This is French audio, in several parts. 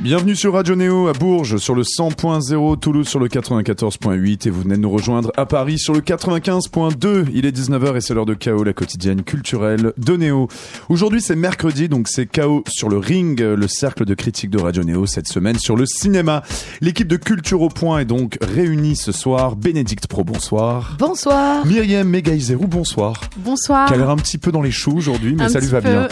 Bienvenue sur Radio Néo à Bourges sur le 100.0, Toulouse sur le 94.8 et vous venez de nous rejoindre à Paris sur le 95.2. Il est 19h et c'est l'heure de Chaos, la quotidienne culturelle de Néo. Aujourd'hui c'est mercredi donc c'est Chaos sur le ring, le cercle de critique de Radio Néo cette semaine sur le cinéma. L'équipe de Culture au Point est donc réunie ce soir. Bénédicte Pro, bonsoir. Bonsoir. Myriam Megaizerou, bonsoir. Bonsoir. Qui a l'air un petit peu dans les choux aujourd'hui mais ça lui va bien.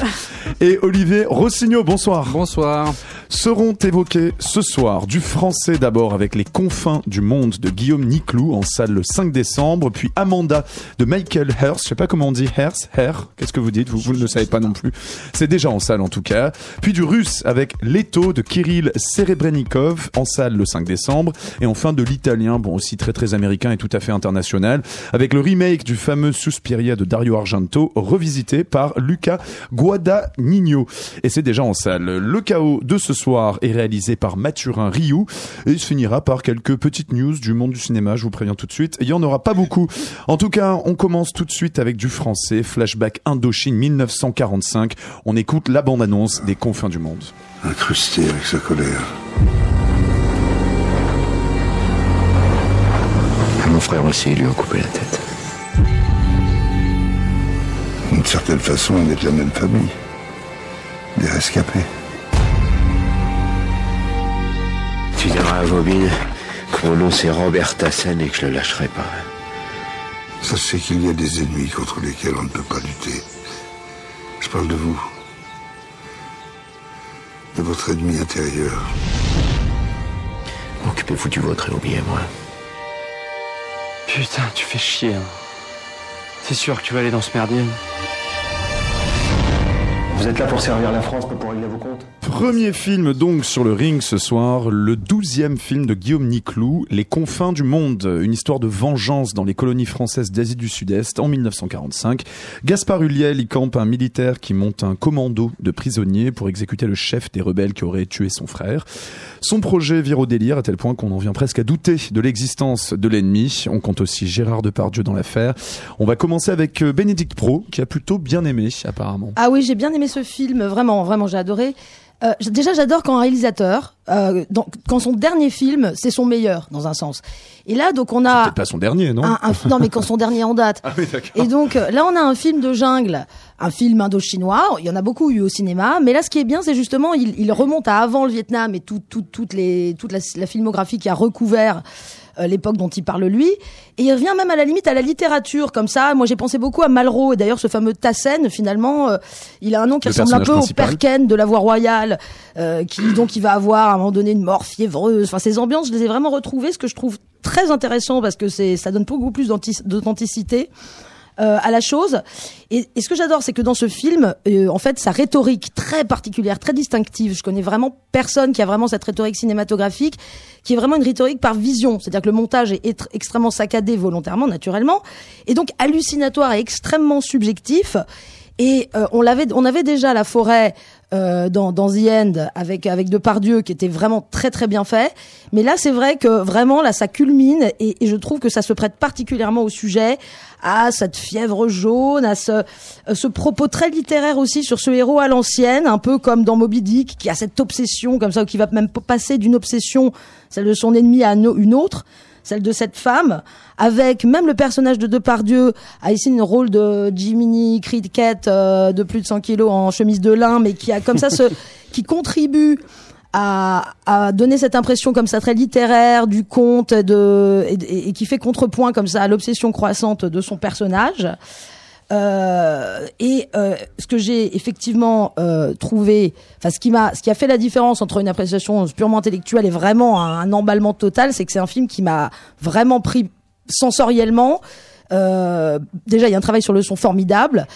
Et Olivier Rossignol, bonsoir. Bonsoir. Seront évoqués ce soir. Du français d'abord avec Les confins du monde de Guillaume Niclou en salle le 5 décembre, puis Amanda de Michael Hearst, je sais pas comment on dit Hearst, Her, qu'est-ce que vous dites? Vous, vous ne le savez pas non plus. C'est déjà en salle en tout cas. Puis du russe avec Leto de Kirill Serebrennikov en salle le 5 décembre. Et enfin de l'italien, bon aussi très très américain et tout à fait international avec le remake du fameux Suspiria de Dario Argento revisité par Luca Guadagnino. Et c'est déjà en salle. Le chaos de ce soir réalisé par Mathurin Rioux et il se finira par quelques petites news du monde du cinéma, je vous préviens tout de suite. Il y en aura pas beaucoup. En tout cas, on commence tout de suite avec du français, flashback Indochine 1945. On écoute la bande-annonce des confins du monde. Incrusté avec sa colère. Mon frère aussi lui a coupé la tête. D'une certaine façon, on est de la même famille. Des rescapés. Tu diras à Vobine que mon nom c'est Robert Tassen et que je le lâcherai pas. Sachez qu'il y a des ennemis contre lesquels on ne peut pas lutter. Je parle de vous. De votre ennemi intérieur. Occupez-vous du vôtre et oubliez-moi. Putain, tu fais chier. Hein. C'est sûr que tu vas aller dans ce merdier. Vous êtes là pour servir la France, Premier film donc sur le ring ce soir, le douzième film de Guillaume Niclou, Les confins du monde, une histoire de vengeance dans les colonies françaises d'Asie du Sud-Est en 1945. Gaspard Ulliel y campe un militaire qui monte un commando de prisonniers pour exécuter le chef des rebelles qui aurait tué son frère. Son projet vire au délire à tel point qu'on en vient presque à douter de l'existence de l'ennemi. On compte aussi Gérard Depardieu dans l'affaire. On va commencer avec Bénédicte Pro qui a plutôt bien aimé apparemment. Ah oui, j'ai bien aimé ce film, vraiment, vraiment, j'ai adoré. Euh, déjà, j'adore quand un réalisateur, euh, dans, quand son dernier film, c'est son meilleur, dans un sens. Et là, donc, on a. Peut-être pas son dernier, non un, un, Non, mais quand son dernier en date. Ah oui, Et donc, là, on a un film de jungle, un film indo-chinois. Il y en a beaucoup eu au cinéma. Mais là, ce qui est bien, c'est justement, il, il, remonte à avant le Vietnam et tout, tout, toutes les, toute la, la filmographie qui a recouvert euh, l'époque dont il parle lui. Et il revient même à la limite à la littérature, comme ça. Moi, j'ai pensé beaucoup à Malraux. Et d'ailleurs, ce fameux Tassen, finalement, euh, il a un nom qui Le ressemble un peu au. Perken de la voie royale, euh, qui donc il va avoir à un moment donné une mort fiévreuse. Enfin, ces ambiances, je les ai vraiment retrouvées, ce que je trouve très intéressant parce que c'est ça donne beaucoup plus d'authenticité. Euh, à la chose. Et, et ce que j'adore, c'est que dans ce film, euh, en fait, sa rhétorique très particulière, très distinctive. Je connais vraiment personne qui a vraiment cette rhétorique cinématographique, qui est vraiment une rhétorique par vision. C'est-à-dire que le montage est être- extrêmement saccadé volontairement, naturellement, et donc hallucinatoire et extrêmement subjectif. Et euh, on l'avait, on avait déjà la forêt euh, dans, dans The End avec avec Depardieu qui était vraiment très très bien fait. Mais là, c'est vrai que vraiment là, ça culmine et, et je trouve que ça se prête particulièrement au sujet, à cette fièvre jaune, à ce euh, ce propos très littéraire aussi sur ce héros à l'ancienne, un peu comme dans Moby Dick, qui a cette obsession comme ça, ou qui va même passer d'une obsession, celle de son ennemi, à une autre celle de cette femme, avec même le personnage de Depardieu a ici un rôle de Jiminy Cricket euh, de plus de 100 kilos en chemise de lin, mais qui a comme ça ce, qui contribue à, à donner cette impression comme ça très littéraire du conte de, et, et qui fait contrepoint comme ça à l'obsession croissante de son personnage. Euh, et euh, ce que j'ai effectivement euh, trouvé, enfin ce qui m'a, ce qui a fait la différence entre une appréciation purement intellectuelle et vraiment un, emballement total, c'est que c'est un film qui m'a vraiment pris sensoriellement. Euh, déjà, il y a un travail sur le son formidable.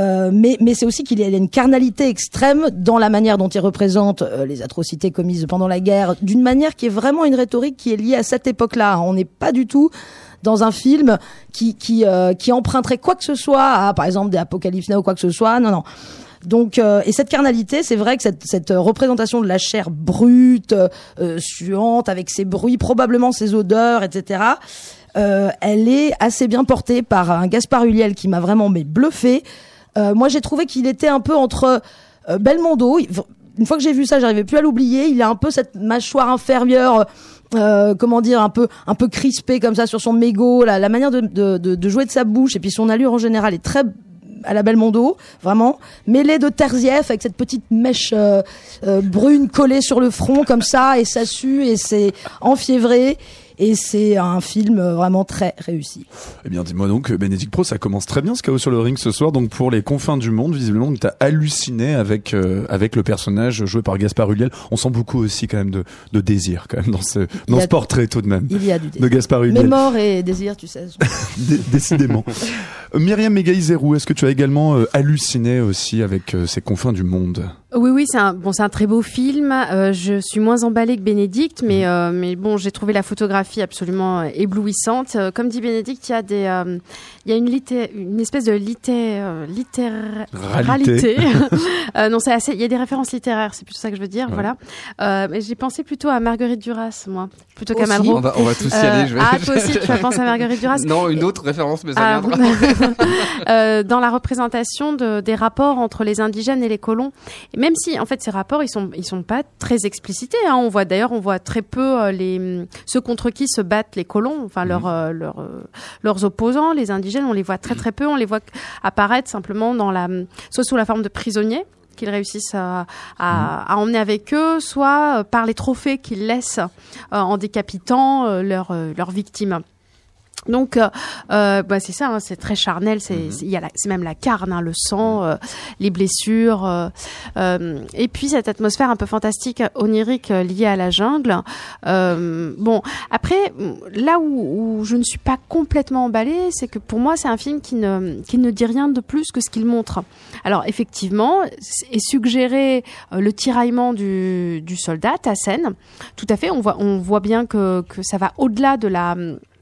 Euh, mais mais c'est aussi qu'il y a une carnalité extrême dans la manière dont il représente euh, les atrocités commises pendant la guerre, d'une manière qui est vraiment une rhétorique qui est liée à cette époque-là. On n'est pas du tout dans un film qui qui euh, qui emprunterait quoi que ce soit à par exemple des Apocalypse Now ou quoi que ce soit. Non non. Donc euh, et cette carnalité, c'est vrai que cette, cette représentation de la chair brute, euh, suante, avec ses bruits, probablement ses odeurs, etc. Euh, elle est assez bien portée par un Gaspard Ulliel qui m'a vraiment mais bluffé. Euh, moi, j'ai trouvé qu'il était un peu entre euh, Belmondo. Une fois que j'ai vu ça, j'arrivais plus à l'oublier. Il a un peu cette mâchoire inférieure. Euh, comment dire un peu un peu crispée comme ça sur son mégot la, la manière de, de, de, de jouer de sa bouche et puis son allure en général est très à la Belmondo, vraiment, mêlé de Terzieff avec cette petite mèche euh, euh, brune collée sur le front comme ça, et ça sue, et c'est enfiévré, et c'est un film vraiment très réussi. Eh bien, dis-moi donc, Bénédicte Pro, ça commence très bien ce chaos sur le ring ce soir. Donc, pour les confins du monde, visiblement, tu as halluciné avec euh, avec le personnage joué par Gaspard Ulliel. On sent beaucoup aussi quand même de, de désir quand même dans ce dans ce portrait tout de même Il y a du de désir. Gaspard Ulliel. Mémoire et désir, tu sais. Dé- Décidément. Myriam Megaïzerou, est-ce que tu as également euh, halluciné aussi avec euh, ces confins du monde? Oui, oui, c'est un bon, c'est un très beau film. Euh, je suis moins emballée que Bénédicte, mais euh, mais bon, j'ai trouvé la photographie absolument euh, éblouissante. Euh, comme dit Bénédicte, il y a des, euh, il y a une litté, une espèce de litté, euh, littéralité. Euh, non, c'est assez. Il y a des références littéraires, c'est plutôt ça que je veux dire. Ouais. Voilà. Euh, mais j'ai pensé plutôt à Marguerite Duras, moi, plutôt qu'à. Malraux. On va, on va tous y aller. Je vais... Ah, toi aussi, tu vas penser à Marguerite Duras. Non, une autre référence, mais ça Ah, viendra. euh, dans la représentation de, des rapports entre les indigènes et les colons. Et même si, en fait, ces rapports, ils sont, ils sont pas très explicités. Hein. On voit d'ailleurs, on voit très peu euh, les ceux contre qui se battent les colons, enfin leurs euh, leurs euh, leurs opposants, les indigènes. On les voit très très peu. On les voit apparaître simplement dans la, soit sous la forme de prisonniers qu'ils réussissent à, à, à emmener avec eux, soit euh, par les trophées qu'ils laissent euh, en décapitant euh, leurs euh, leurs victimes. Donc, euh, euh, bah, c'est ça, hein, c'est très charnel. C'est c'est- il y a la- c'est même la carne, hein, le sang, euh, les blessures, euh, euh, et puis cette atmosphère un peu fantastique, onirique euh, liée à la jungle. Euh, bon, après, là où, où je ne suis pas complètement emballée, c'est que pour moi, c'est un film qui ne qui ne dit rien de plus que ce qu'il montre. Alors, effectivement, est suggéré le tiraillement du, du soldat Tassen. Tout à fait, on voit on voit bien que que ça va au-delà de la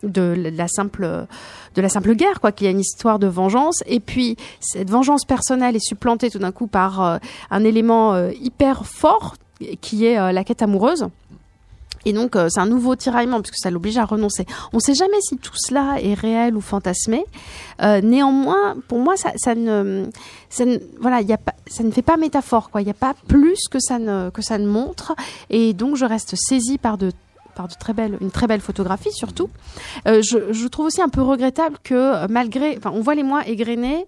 de la simple de la simple guerre quoi qu'il y a une histoire de vengeance et puis cette vengeance personnelle est supplantée tout d'un coup par euh, un élément euh, hyper fort qui est euh, la quête amoureuse et donc c'est un nouveau tiraillement puisque ça l'oblige à renoncer. On ne sait jamais si tout cela est réel ou fantasmé. Néanmoins, pour moi, ça, ça ne, a pas, ça ne fait pas métaphore quoi. Il n'y a pas plus que ça ne que ça ne montre. Et donc je reste saisie par de par de très belles, une très belle photographie surtout. Euh, je, trouve aussi un peu regrettable que euh, malgré, enfin, on voit les mois égrenés,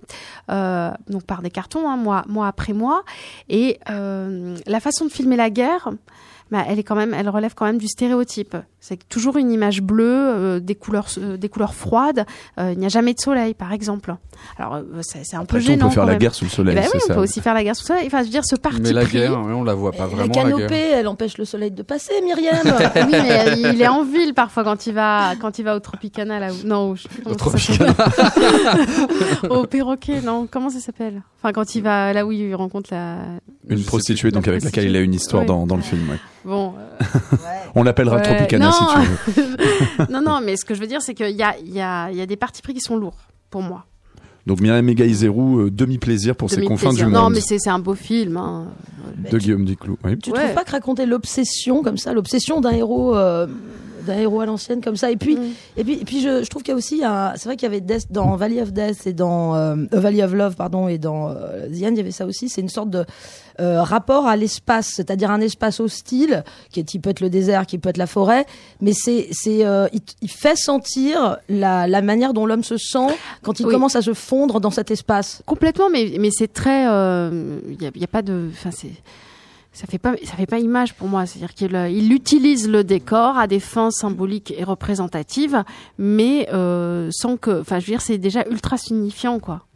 euh, donc par des cartons, hein, mois, mois après mois, et la façon de filmer la guerre, bah, elle est quand même, elle relève quand même du stéréotype. C'est toujours une image bleue, euh, des couleurs, euh, des couleurs froides. Euh, il n'y a jamais de soleil, par exemple. Alors euh, c'est un peu gênant. on peut faire quand la guerre sous le Eh soleil, ben c'est oui, on peut aussi faire la guerre sous le soleil. Enfin, je veux dire, ce parti Mais la pris. guerre, on la voit pas la vraiment. La canopée, guerre. elle empêche le soleil de passer, Myriam. oui, mais il est en ville parfois quand il va quand il va au Tropicana là où non, je sais plus Au comment ça s'appelle. au perroquet, non, comment ça s'appelle? Enfin quand il va là où il rencontre la Une prostituée, donc La avec laquelle il a une histoire Ouais. dans, dans le film. ouais. Bon euh, On l'appellera Ouais. Tropicana si Non. tu veux. non non, mais ce que je veux dire c'est qu'il y a il y a il y a des partis pris qui sont lourds pour moi. Donc Myriam Megaïzerou, euh, demi-plaisir pour ses confins du monde Non, mais c'est c'est un beau film hein. de Guillaume Duclou. Oui. Tu Ouais. trouves pas que raconter l'obsession comme ça, l'obsession d'un héros, euh, d'un héros à l'ancienne comme ça, et puis Mm. et puis et puis je, je trouve qu'il y a aussi, c'est vrai qu'il y avait Death dans Valley of Death et dans euh, Valley of Love pardon et dans euh, The End, il y avait ça aussi. C'est une sorte de euh, rapport à l'espace, c'est-à-dire un espace hostile qui, est, qui peut être le désert, qui peut être la forêt, mais c'est c'est euh, il, il fait sentir la, la manière dont l'homme se sent quand il Oui. commence à se fondre dans cet espace. Complètement, mais mais c'est très, euh, il y, a, y a pas de, enfin c'est, ça fait pas, ça fait pas image pour moi. C'est-à-dire qu'il euh, il utilise le décor à des fins symboliques et représentatives, mais euh, sans que, enfin je veux dire, c'est déjà ultra signifiant quoi.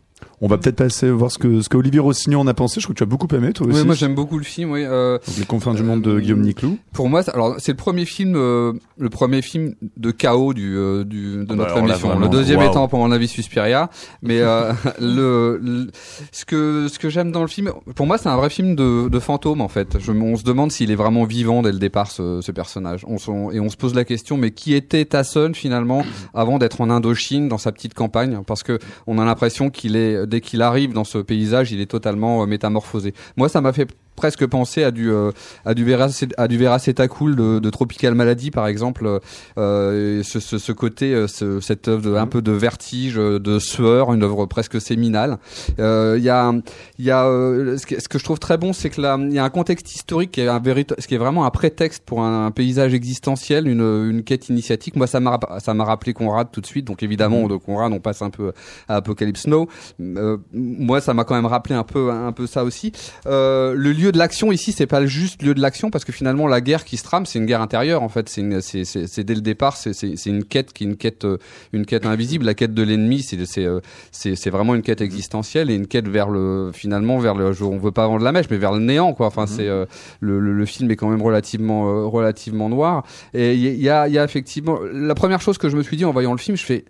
On va peut-être passer voir ce que, ce que Olivier Rossignol en a pensé. Je crois que tu as beaucoup aimé, toi aussi. Oui, moi j'aime beaucoup le film. Oui, euh, les confins du monde de Guillaume Niclou. pour moi, c'est- alors c'est le premier film, euh, le premier film de chaos du, euh, du de bah, notre émission. le deuxième étant pour mon avis Suspiria, mais euh, le, le- ce que ce que j'aime dans le film, pour moi, c'est un vrai film de, de fantôme en fait. Je, on se demande s'il est vraiment vivant dès le départ ce, ce personnage. On, et on se pose la question, mais qui était Tasson finalement avant d'être en Indochine dans sa petite campagne? Parce que on a l'impression qu'il est dès qu'il arrive dans ce paysage, il est totalement euh, métamorphosé. Moi, ça m'a fait presque penser à du euh, à du Veracet- à du Veracetacool de, de Tropical Malady par exemple euh, ce, ce, ce côté euh, ce- cette œuvre un peu de vertige euh, de sueur une œuvre presque séminale. Euh, il y a il y a euh, ce, que, ce que je trouve très bon c'est que là il y a un contexte historique qui est un ce qui est vraiment un prétexte pour un, un paysage existentiel une une quête initiatique. Moi ça m'a ça m'a rappelé Conrad tout de suite. Donc évidemment de Conrad on passe un peu à Apocalypse Now. Euh, moi ça m'a quand même rappelé un peu un peu ça aussi. Euh, le lieu de l'action ici c'est pas juste lieu de l'action parce que finalement la guerre qui se trame c'est une guerre intérieure en fait. C'est dès le départ c'est une quête qui est une quête euh, une quête invisible. La quête de l'ennemi c'est euh, c'est vraiment une quête existentielle et une quête vers le finalement vers le on veut pas vendre la mèche mais vers le néant quoi. Enfin c'est euh, le, le le film est quand même relativement euh, relativement noir. Et il y a il y a effectivement la première chose que je me suis dit en voyant le film je fais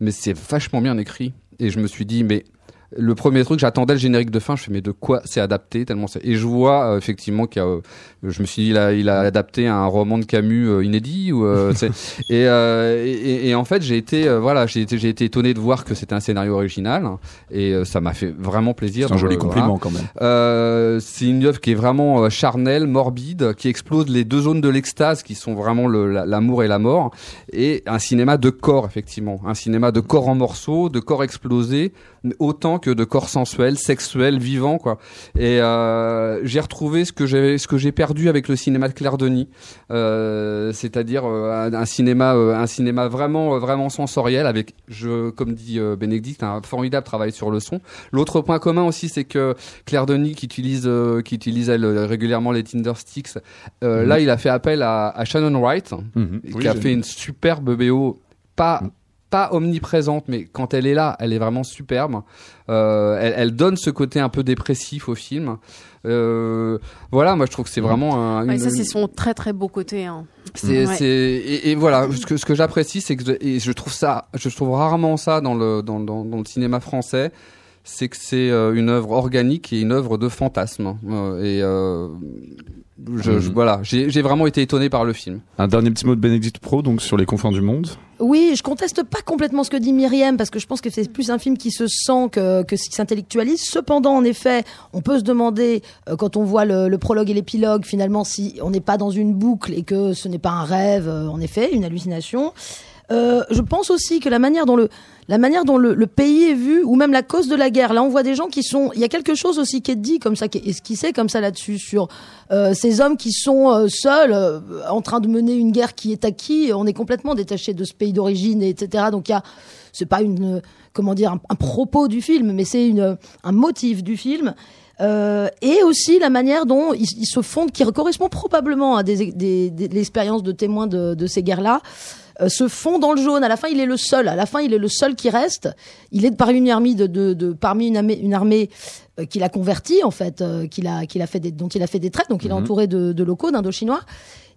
mais c'est vachement bien écrit. Et je me suis dit mais le premier truc, j'attendais le générique de fin. Je fais mais de quoi c'est adapté tellement c'est et je vois euh, effectivement qu'il y a. euh, je me suis dit il a il a adapté un roman de Camus euh, inédit ou euh, et, euh, et, et- en fait j'ai été voilà j'ai été j'ai été étonné de voir que c'était un scénario original et ça m'a fait vraiment plaisir. C'est un joli voilà. compliment quand même. C'est une œuvre qui est vraiment charnelle, morbide, qui explose les deux zones de l'extase qui sont vraiment la- l'amour et la mort, et un cinéma de corps effectivement, un cinéma de corps en morceaux, de corps explosés, autant que de corps sensuels, sexuels, vivants quoi. Et euh, j'ai retrouvé ce que j'ai ce que j'ai perdu avec le cinéma de Claire Denis, euh, c'est-à-dire euh, un, un cinéma euh, un cinéma vraiment euh, vraiment sensoriel avec je comme dit euh, Bénédicte un formidable travail sur le son. L'autre point commun aussi c'est que Claire Denis qui utilise euh, qui utilise elle régulièrement les Tinder Sticks. Euh, Mhm. Là, il a fait appel à, à Shannon Wright, Mhm. qui Oui, a fait une superbe BO, pas pas omniprésente, mais quand elle est là, elle est vraiment superbe. Euh, elle, elle donne ce côté un peu dépressif au film. Euh, voilà, moi je trouve que c'est vraiment un, Ouais, une- ça, c'est son très très beau côté. hein. c'est, Ouais. c'est et, et voilà ce que ce que j'apprécie c'est que je, et je trouve ça je trouve rarement ça dans le dans, dans, dans le cinéma français c'est que c'est euh, une œuvre organique et une œuvre de fantasme Euh, et euh, je, je- Mhm. voilà j'ai j'ai vraiment été étonné par le film Un dernier petit mot de Bénédicte Pro donc sur les confins du monde. Oui, je conteste pas complètement ce que dit Myriam parce que je pense que c'est plus un film qui se sent que, que qui s'intellectualise. Cependant, en effet, on peut se demander euh, quand on voit le, le prologue et l'épilogue finalement si on n'est pas dans une boucle et que ce n'est pas un rêve, euh, en effet, une hallucination. Euh, je pense aussi que la manière dont le la manière dont le, le pays est vu ou même la cause de la guerre. Là, on voit des gens qui sont. Il y a quelque chose aussi qui est dit comme ça, qui est esquissé comme ça là-dessus sur euh, ces hommes qui sont euh, seuls euh, en train de mener une guerre qui est acquise. On est complètement détaché de ce pays d'origine, et etc. Donc il y a, c'est pas une, comment dire, un, propos du film, mais c'est une, un motif du film. Euh, et aussi la manière dont ils, se fondent, qui correspond probablement à des, des, des- l'expérience de témoins de, de ces guerres-là, euh, se fond dans le jaune. À la fin, il est le seul. À la fin, il est le seul qui reste. Il est par une armée de, de, de parmi une armée, une armée euh, qu'il a convertie en fait, euh, qu'il a, qu'il a fait des, dont il a fait des traites. Donc, il est Mhm. entouré de, de locaux, d'Indochinois.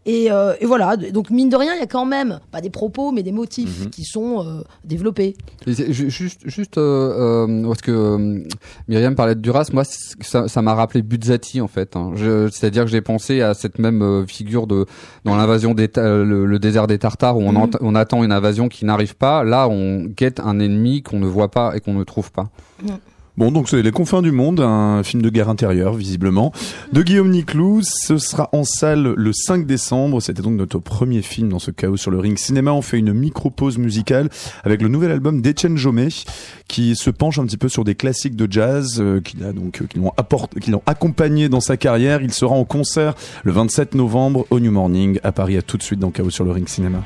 Et, euh, et voilà. Donc, mine de rien, il y a quand même pas des propos, mais des motifs Mhm. qui sont euh, développés. Et juste juste euh, parce que Myriam parlait de Duras moi ça m'a rappelé Buzzati en fait hein. C'est-à-dire que j'ai pensé à cette même figure de dans l'invasion des le, le désert des Tartares où on, Mhm. on attend une invasion qui n'arrive pas là on guette un ennemi qu'on ne voit pas et qu'on ne trouve pas Bon, donc c'est Les Confins du Monde, un film de guerre intérieure, visiblement, de Guillaume Niclou. Ce sera en salle le 5 décembre. C'était donc notre premier film dans ce chaos sur le ring cinéma. On fait une micro-pause musicale avec le nouvel album d'Etienne Jomet, qui se penche un petit peu sur des classiques de jazz, euh, qu'il a donc, euh, qui l'ont accompagné dans sa carrière. Il sera en concert le 27 novembre au New Morning à Paris. À tout de suite dans Chaos sur le ring cinéma.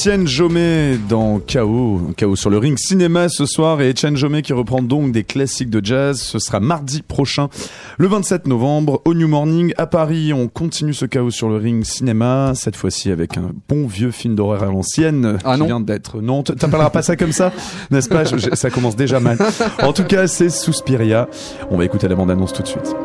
Étienne Jomet dans KO, KO sur le ring cinéma ce soir et Étienne Jomet qui reprend donc des classiques de jazz. Ce sera mardi prochain, le 27 novembre, au New Morning à Paris. On continue ce KO sur le ring cinéma, cette fois-ci avec un bon vieux film d'horreur à l'ancienne Ah qui non. vient d'être. Non, t'appelleras pas ça comme ça, n'est-ce pas? Ça commence déjà mal. En tout cas, c'est Suspiria. On va écouter la bande-annonce tout de suite.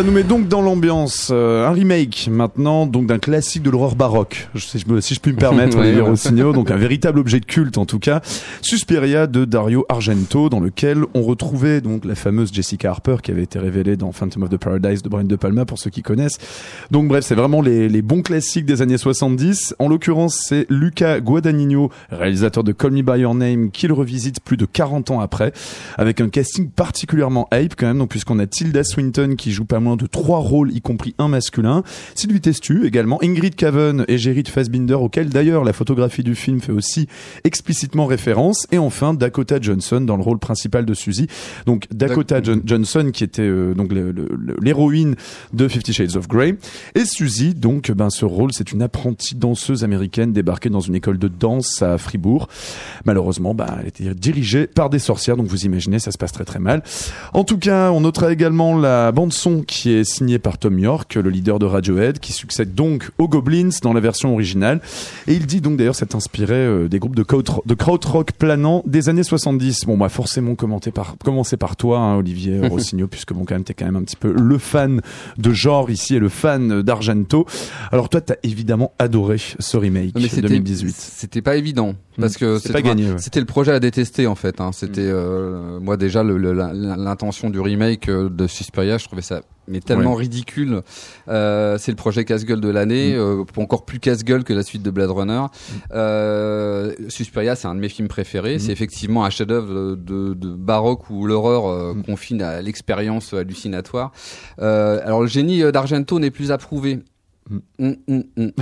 Ça nous met donc dans l'ambiance. Euh, un remake maintenant, donc d'un classique de l'horreur baroque. Je sais, je me- si je puis me permettre, Olivier. Rossignol, donc un véritable objet de culte en tout cas. Suspiria de Dario Argento, dans lequel on retrouvait donc la fameuse Jessica Harper qui avait été révélée dans Phantom of the Paradise de Brian De Palma pour ceux qui connaissent. Donc bref, c'est vraiment les, les bons classiques des années 70. En l'occurrence, c'est Luca Guadagnino, réalisateur de Call Me By Your Name, qui le revisite plus de 40 ans après, avec un casting particulièrement hype quand même, donc puisqu'on a Tilda Swinton qui joue pas moins de trois rôles, y compris un masculin, Sylvie Testu également, Ingrid Caven et Gerrit Fassbinder, auquel d'ailleurs la photographie du film fait aussi explicitement référence, et enfin Dakota Johnson dans le rôle principal de Suzy. Donc Dakota Johnson qui était euh, donc l'héroïne de Fifty Shades of Grey, et Suzy donc ben ce rôle c'est une apprentie danseuse américaine débarquée dans une école de danse à Fribourg. Malheureusement, ben, elle était dirigée par des sorcières, donc vous imaginez, ça se passe très très mal. En tout cas, on notera également la bande son qui est signée par Tom York, le leader de Radiohead, qui succède donc aux Goblins dans la version originale. Et il dit donc d'ailleurs s'être inspiré euh, des groupes de, kraut- de krautrock planant des années 70. Bon, bah forcément commenter par, commencer par toi, hein, Olivier Rossignol, puisque bon quand même t'es quand même un petit peu le fan de genre ici et le fan d'Argento. Alors toi, t'as évidemment adoré ce remake Mais c'était 2018. C'était pas évident parce que ouais. C'était le projet à détester en fait. Hein. C'était euh, moi déjà l'intention du remake euh, de Suspiria, je trouvais ça mais tellement ridicule. Euh, c'est le projet casse-gueule de l'année, euh, encore plus casse-gueule que la suite de Blade Runner. Euh, Suspiria, c'est un de mes films préférés. C'est effectivement un chef-d'œuvre de, de baroque où l'horreur euh, confine à l'expérience hallucinatoire. Euh, alors le génie d'Argento n'est plus approuvé. Hum, hum, hum.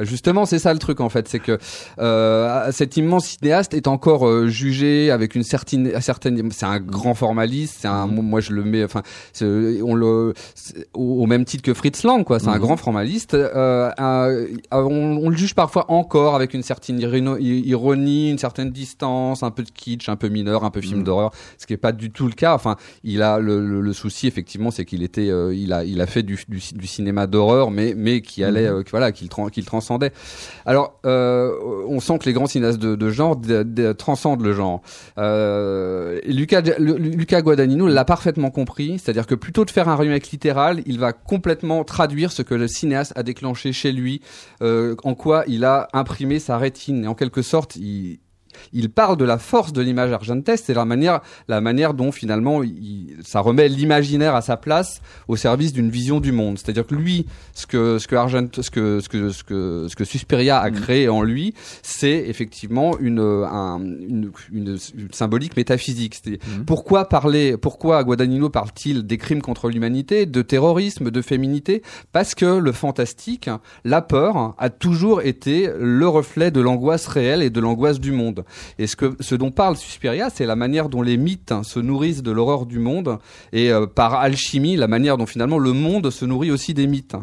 Justement, c'est ça le truc en fait, c'est que euh, cet immense cinéaste est encore euh, jugé avec une certaine, certaine, c'est un grand formaliste, c'est un, moi je le mets, enfin, on le, au, au même titre que Fritz Lang, quoi, c'est un grand formaliste. Euh, un- on, on le juge parfois encore avec une certaine ironie, une certaine distance, un peu de kitsch, un peu mineur, un peu film d'horreur, ce qui est pas du tout le cas. Enfin, il a le, le, le souci effectivement, c'est qu'il était, euh, il a, il a fait du, du, du cinéma d'horreur, mais mais qui allait, euh, qui- voilà, qu'il tran- qu'il transcendait. Alors, euh, on sent que les grands cinéastes de, de genre de- de- transcendent le genre. Euh, Luca, le- Luca Guadagnino l'a parfaitement compris, c'est-à-dire que plutôt de faire un remake littéral, il va complètement traduire ce que le cinéaste a déclenché chez lui, euh, en quoi il a imprimé sa rétine. Et en quelque sorte, il il parle de la force de l'image argenteste, c'est la manière, la manière dont finalement il- ça remet l'imaginaire à sa place au service d'une vision du monde. C'est-à-dire que lui, ce que ce que Argent, ce que ce que ce que ce que Suspiria a créé en lui, c'est effectivement une, un- une, une, une symbolique métaphysique. C'est pourquoi parler, pourquoi Guadagnino parle-t-il des crimes contre l'humanité, de terrorisme, de féminité? Parce que le fantastique, la peur, a toujours été le reflet de l'angoisse réelle et de l'angoisse du monde. Et ce que ce dont parle Suspiria, c'est la manière dont les mythes hein, se nourrissent de l'horreur du monde et euh, par alchimie, la manière dont finalement le monde se nourrit aussi des mythes.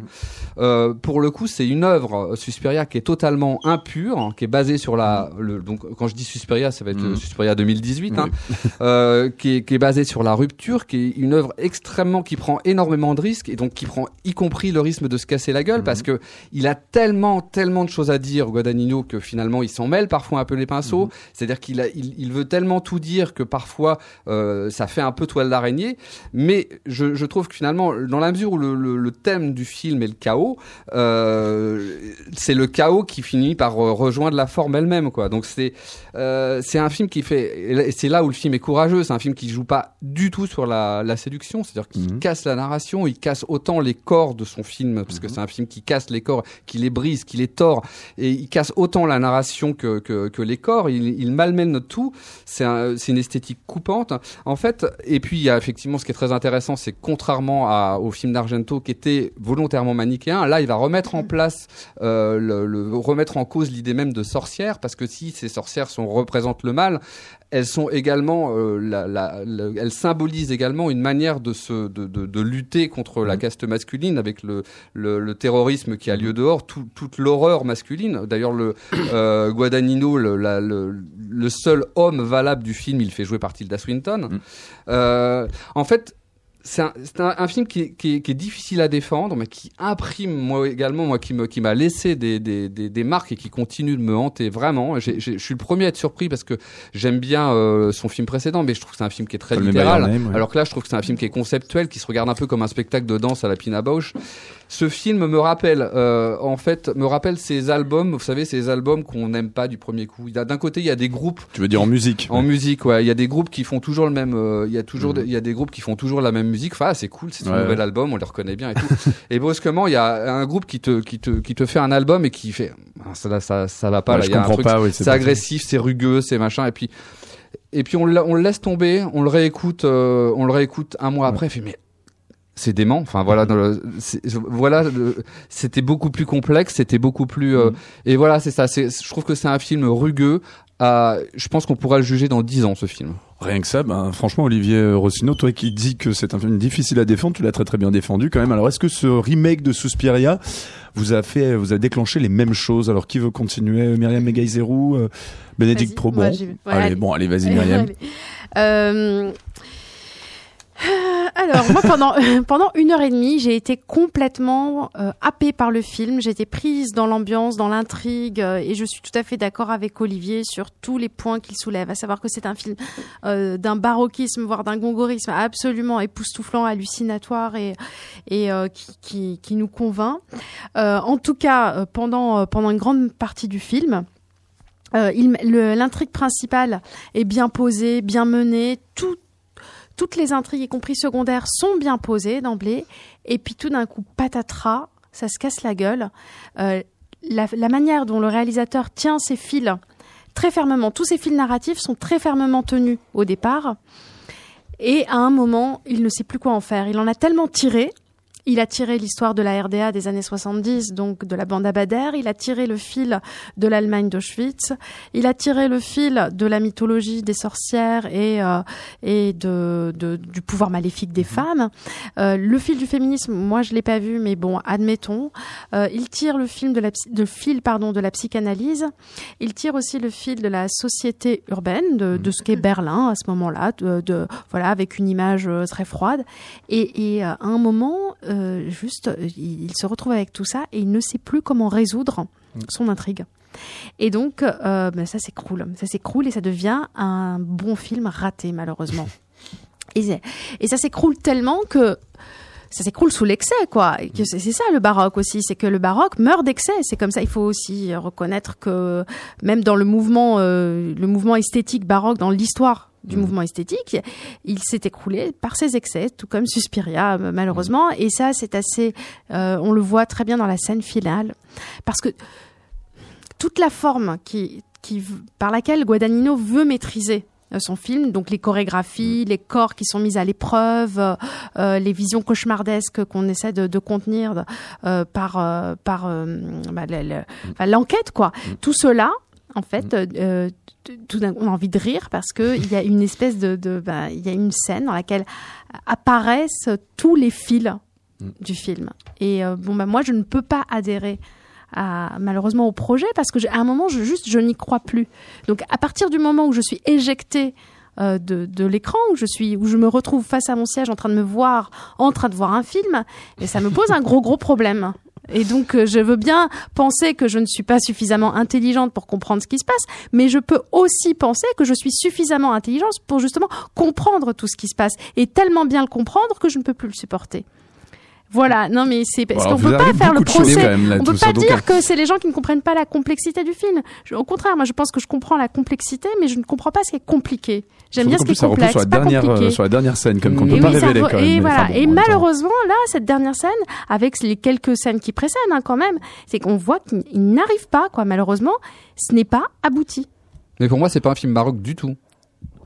Euh, pour le coup, c'est une œuvre Suspiria qui est totalement impure, hein, qui est basée sur la le, donc quand je dis Suspiria, ça va être Suspiria 2018 hein, euh, qui, est, qui est basée sur la rupture, qui est une œuvre extrêmement qui prend énormément de risques et donc qui prend y compris le risque de se casser la gueule parce que il a tellement tellement de choses à dire Guadagnino que finalement il s'en mêle parfois un peu les pinceaux. C'est-à-dire qu'il il, il veut tellement tout dire que parfois euh, ça fait un peu toile d'araignée. Mais je, je trouve que finalement, dans la mesure où le, le, le thème du film est le chaos, euh, c'est le chaos qui finit par euh, rejoindre la forme elle-même, quoi. Donc c'est euh, c'est un film qui fait, c'est là où le film est courageux. C'est un film qui joue pas du tout sur la, la séduction, c'est-à-dire qu'il casse la narration, il casse autant les corps de son film, parce que c'est un film qui casse les corps, qui les brise, qui les tord, et il casse autant la narration que que, que les corps. Il il, il malmène tout. C'est un- c'est une esthétique coupante. En fait, et puis il y a effectivement ce qui est très intéressant, c'est que contrairement à, au film d'Argento qui était volontairement manichéen, là il va remettre en place, euh, le, le- remettre en cause l'idée même de sorcière, parce que si ces sorcières sont représentent le mal, elles sont également, euh, la, la- la- elles symbolisent également une manière de se, de, de, de lutter contre la caste masculine avec le, le, le terrorisme qui a lieu dehors, tout- toute l'horreur masculine. D'ailleurs, le euh, Guadagnino, le, le, seul homme valable du film, il fait jouer par Tilda Swinton. Euh, en fait. C'est un, c'est un, un film qui, est- qui, est- qui est difficile à défendre, mais qui imprime moi également, moi qui me qui m'a laissé des, des, des, des marques et qui continue de me hanter vraiment. Je suis le premier à être surpris parce que j'aime bien euh, son film précédent, mais je trouve que c'est un film qui est très littéral. Ouais. Alors que là, je trouve que c'est un film qui est conceptuel, qui se regarde un peu comme un spectacle de danse à la Pina Bausch. Ce film me rappelle, euh, en fait, me rappelle ces albums, vous savez, ces albums qu'on n'aime pas du premier coup. D'un côté, il y a des groupes Tu veux dire en musique en musique, ouais. Il y a des groupes qui font toujours le même. euh, il y a toujours, Mhm. il y a des groupes qui font toujours la même musique. Enfin, c'est cool, c'est Ouais, nouvel ouais. album, on les reconnaît bien et tout. et brusquement, il y a un groupe qui te, qui te, qui te fait un album et qui fait, ah, ça, là, ça, ça va pas. Là, je y a un comprends truc, pas, oui, c'est agressif, c'est rugueux, c'est machin. Et puis, et puis on, le- on le laisse tomber, on le réécoute, euh, on le réécoute un mois après. Fait mais c'est dément. Enfin voilà, dans le- c'est- voilà, c'était beaucoup plus complexe, c'était beaucoup plus. euh, Et voilà, c'est ça. c'est- Je trouve que c'est un film rugueux. à- je pense qu'on pourra le juger dans 10 ans ce film. Rien que ça, ben, franchement, Olivier Rossino, toi qui dis que c'est un film difficile à défendre, tu l'as très très bien défendu quand même. Alors, est-ce que ce remake de Suspiria vous a fait, vous a déclenché les mêmes choses? Alors, qui veut continuer? Myriam Megaizerou, euh, Bénédicte Vas-y, Pro, moi, bon. j'y vais. Ouais, allez, allez. bon, allez, vas-y, Myriam. Allez. Euh, Alors, moi, pendant, pendant une heure et demie, j'ai été complètement euh, happée par le film. Été prise dans l'ambiance, dans l'intrigue, euh, et je suis tout à fait d'accord avec Olivier sur tous les points qu'il soulève, à savoir que c'est un film euh, d'un baroquisme, voire d'un gongorisme absolument époustouflant, hallucinatoire et, et euh, qui, qui, qui nous convainc. Euh, en tout cas, euh, pendant, euh, pendant une grande partie du film, euh, l'intrigue principale est bien posée, bien menée, tout, toutes les intrigues, y compris secondaires, sont bien posées d'emblée. Et puis tout d'un coup, patatras, ça se casse la gueule. Euh, la, la manière dont le réalisateur tient ses fils très fermement, tous ces fils narratifs sont très fermement tenus au départ. Et à un moment, il ne sait plus quoi en faire. Il en a tellement tiré. Il a tiré l'histoire de la RDA des années 70, donc de la bande Abadère. Il a tiré le fil de l'Allemagne d'Auschwitz. Il a tiré le fil de la mythologie des sorcières et, euh, et de, de- du pouvoir maléfique des femmes. Euh, le fil du féminisme, moi je l'ai pas vu, mais bon, admettons. Euh, il tire le film de la, de fil pardon de la psychanalyse. Il tire aussi le fil de la société urbaine, de, de ce qu'est Berlin à ce moment-là, de, de- voilà avec une image euh, très froide. Et, et euh, à un moment, euh, juste, euh, il, il se retrouve avec tout ça et il ne sait plus comment résoudre son intrigue. Et donc, euh, ben, ça s'écroule. Ça s'écroule et ça devient un bon film raté, malheureusement. et, et ça s'écroule tellement que ça s'écroule sous l'excès, quoi. Que C'est c'est ça le baroque aussi, c'est que le baroque meurt d'excès. C'est comme ça. Il faut aussi reconnaître que même dans le mouvement, euh, le mouvement esthétique baroque, dans l'histoire du mouvement esthétique, il s'est écroulé par ses excès, tout comme Suspiria euh, malheureusement. Et ça, c'est assez, euh, on le voit très bien dans la scène finale, parce que toute la forme qui, qui, par laquelle Guadagnino veut maîtriser euh, son film, donc les chorégraphies, les corps qui sont mis à l'épreuve, euh, euh, les visions cauchemardesques qu'on essaie de, de contenir euh, par par bah, le- le- enfin, l'enquête quoi. Tout cela, en fait, euh, t- tout d'un coup, on a envie de rire parce que il y a une espèce de, de bah, il y a une scène dans laquelle apparaissent tous les fils du film. Et euh, bon bah moi je ne peux pas adhérer à, malheureusement au projet parce que à un moment je juste je n'y crois plus. Donc à partir du moment où je suis éjectée euh, de, de l'écran où je suis où je me retrouve face à mon siège en train de me voir en train de voir un film et ça me pose un gros gros problème. Et donc euh, je veux bien penser que je ne suis pas suffisamment intelligente pour comprendre ce qui se passe, mais je peux aussi penser que je suis suffisamment intelligente pour justement comprendre tout ce qui se passe et tellement bien le comprendre que je ne peux plus le supporter. Voilà, non mais c'est parce qu'on peut pas faire le procès. même, là, on peut pas dire que c'est les gens qui ne comprennent pas la complexité du film. Je- au contraire, moi je pense que je comprends la complexité, mais je ne comprends pas ce qui est compliqué. J'aime bien ce qui est plus, ça repose complexe, sur la pas dernière, compliqué. euh, sur la dernière scène, comme qu'on peut Et pas révéler re- quand même. et voilà. enfin bon, et malheureusement, là, cette dernière scène, avec les quelques scènes qui précèdent, hein, quand même, c'est qu'on voit qu'il il n'arrive pas, quoi. Malheureusement, ce n'est pas abouti. Mais pour moi, c'est pas un film baroque du tout.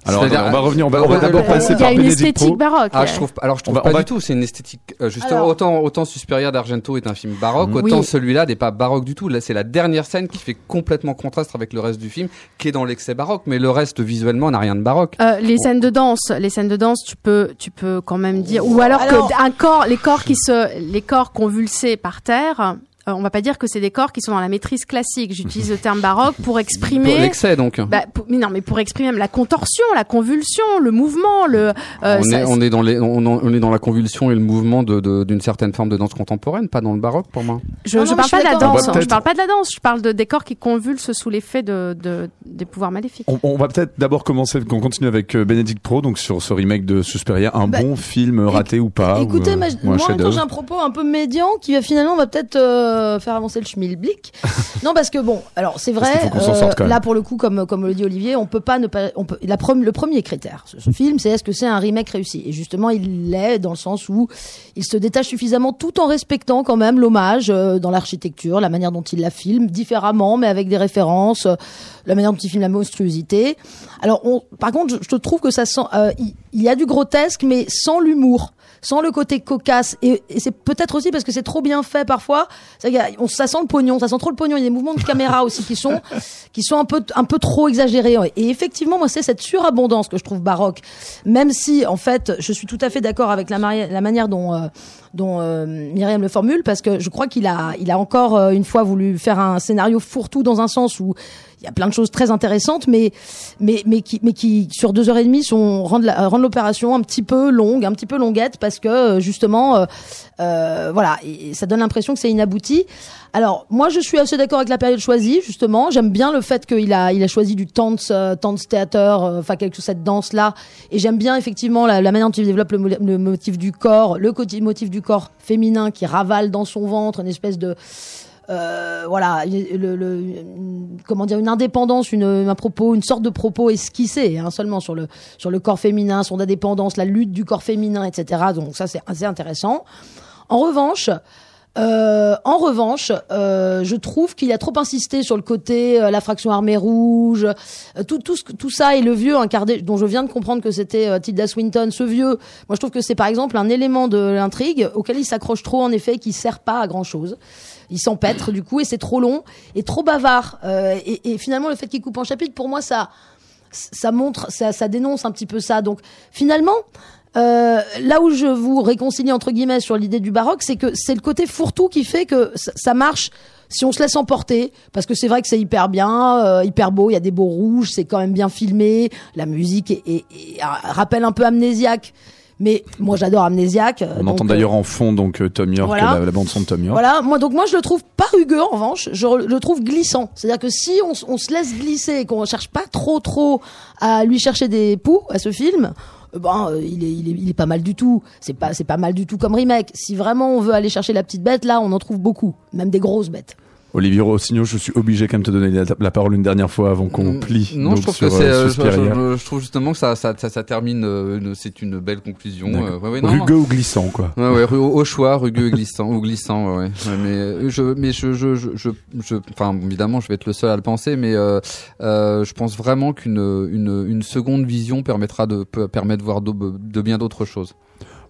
Alors, C'est-à-dire- on va revenir, on va, on va d'abord passer Il y a par une esthétique Pro. baroque. Ah, je trouve, alors je trouve va- pas on va- du tout. C'est une esthétique. euh, justement, Alors- autant autant Suspiria d'Argento est un film baroque, autant Oui. celui-là n'est pas baroque du tout. Là, c'est la dernière scène qui fait complètement contraste avec le reste du film, qui est dans l'excès baroque, mais le reste visuellement n'a rien de baroque. Euh, les scènes de danse, les scènes de danse, tu peux, tu peux quand même dire, ou alors, Alors- que un corps, les corps qui se, les corps convulsés par terre, euh, on va pas dire que c'est des corps qui sont dans la maîtrise classique. J'utilise le terme baroque pour Pour exprimer. L'excès donc. Bah, pour- mais non, mais pour exprimer même la contorsion, la convulsion, le mouvement, le. euh, on, ça- est, on est dans les, on, on est dans la convulsion et le mouvement de- de- d'une certaine forme de danse contemporaine, pas dans le baroque pour moi. je, Non, je non, parle je pas de la danse. hein. peut-être- Je parle pas de la danse. Je parle de des corps qui convulsent sous l'effet de, de des pouvoirs maléfiques. On, on va peut-être d'abord commencer, qu'on continue avec euh, Bénédicte Pro, donc sur ce remake de Suspiria, un Bah, bon film raté ou pas, Écoutez, ou, euh, moi, ou un moi, en même temps, chef-d'œuvre. j'ai un propos un peu médian qui va finalement va peut-être euh, faire avancer le schmilblick. non, parce que bon, alors c'est vrai. même. là, pour le coup, comme comme le dit Olivier, on peut pas ne pas. On peut. La le premier critère, ce, ce film, c'est est-ce que c'est un remake réussi? Et justement, il l'est dans le sens où il se détache suffisamment, tout en respectant quand même l'hommage euh, dans l'architecture, la manière dont il la filme, différemment, mais avec des références, euh, la manière dont il filme la monstruosité. Alors, on, par contre, je, je trouve que ça sent. euh, il, il y a du grotesque, mais sans l'humour sans le côté cocasse. Et, et c'est peut-être aussi parce que c'est trop bien fait parfois. Ça, on, ça sent le pognon ça sent trop le pognon. Il y a des mouvements de caméra aussi qui sont qui sont un peu un peu trop exagérés et effectivement moi c'est cette surabondance que je trouve baroque. Même si en fait je suis tout à fait d'accord avec la, mari- la manière dont euh, dont euh, Myriam le formule parce que je crois qu'il a il a encore euh, une fois voulu faire un scénario fourre-tout dans un sens où il y a plein de choses très intéressantes, mais mais mais qui mais qui sur deux heures et demie sont rendent la- rendent l'opération un petit peu longue, un petit peu longuette parce que euh, justement euh, euh, voilà et, ça donne l'impression que c'est inabouti. Alors moi je suis assez d'accord avec la période choisie justement. J'aime bien le fait qu'il a il a choisi du dance euh, dance theater, euh, enfin quelque chose cette danse là et j'aime bien effectivement la, la manière dont il développe le, le motif du corps, le motif du corps féminin qui ravale dans son ventre une espèce de euh, voilà, le, le- comment dire, une indépendance, une, un propos, une sorte de propos esquissé, hein, seulement sur le sur le corps féminin, son indépendance, la lutte du corps féminin, etc. Donc ça c'est assez intéressant. En revanche, euh, en revanche, euh, je trouve qu'il a trop insisté sur le côté euh, la fraction armée rouge, euh, tout tout tout ça et le vieux incarné dont je viens de comprendre que c'était euh, Tilda Swinton, ce vieux. Moi, je trouve que c'est par exemple un élément de l'intrigue auquel il s'accroche trop en effet, qui sert pas à grand chose. Il s'empêtre du coup et c'est trop long et trop bavard. Euh, et, et finalement, le fait qu'il coupe en chapitre, pour moi, ça ça montre, ça, ça dénonce un petit peu ça. Donc finalement, euh, là où je vous réconcilie entre guillemets sur l'idée du baroque, c'est que c'est le côté fourre-tout qui fait que ça, marche si on se laisse emporter, parce que c'est vrai que c'est hyper bien, euh, hyper beau, il y a des beaux rouges, c'est quand même bien filmé, la musique est, est- est- rappelle un peu amnésiaque. Mais moi j'adore Amnésiaque. On entend d'ailleurs en fond donc euh, Tom York, voilà. la, la bande son de Tom York. Voilà, moi donc moi je le trouve pas rugueux en revanche, je le trouve glissant. C'est-à-dire que si on, on se laisse glisser et qu'on cherche pas trop trop à lui chercher des poux à ce film, euh, ben il est, il est il est pas mal du tout. C'est pas c'est pas mal du tout comme remake. Si vraiment on veut aller chercher la petite bête là, on en trouve beaucoup, même des grosses bêtes. Olivier Rossignol, je suis obligé quand même de te donner la, la parole une dernière fois avant qu'on plie. Non, je trouve sur, que c'est. euh, euh, je, Suspiria. je- je trouve justement que ça, ça, ça, ça termine. euh, c'est une belle conclusion. Euh, ouais, ouais, non, non. Rugueux ou glissant, quoi. Ouais, ouais, au, choix, rugueux et glissant, ou glissant, ouais, mais je, mais je, je, je, je, enfin, évidemment, je vais être le seul à le penser, mais je pense vraiment qu'une, une, une seconde vision permettra de, permettre de voir de, de bien d'autres choses.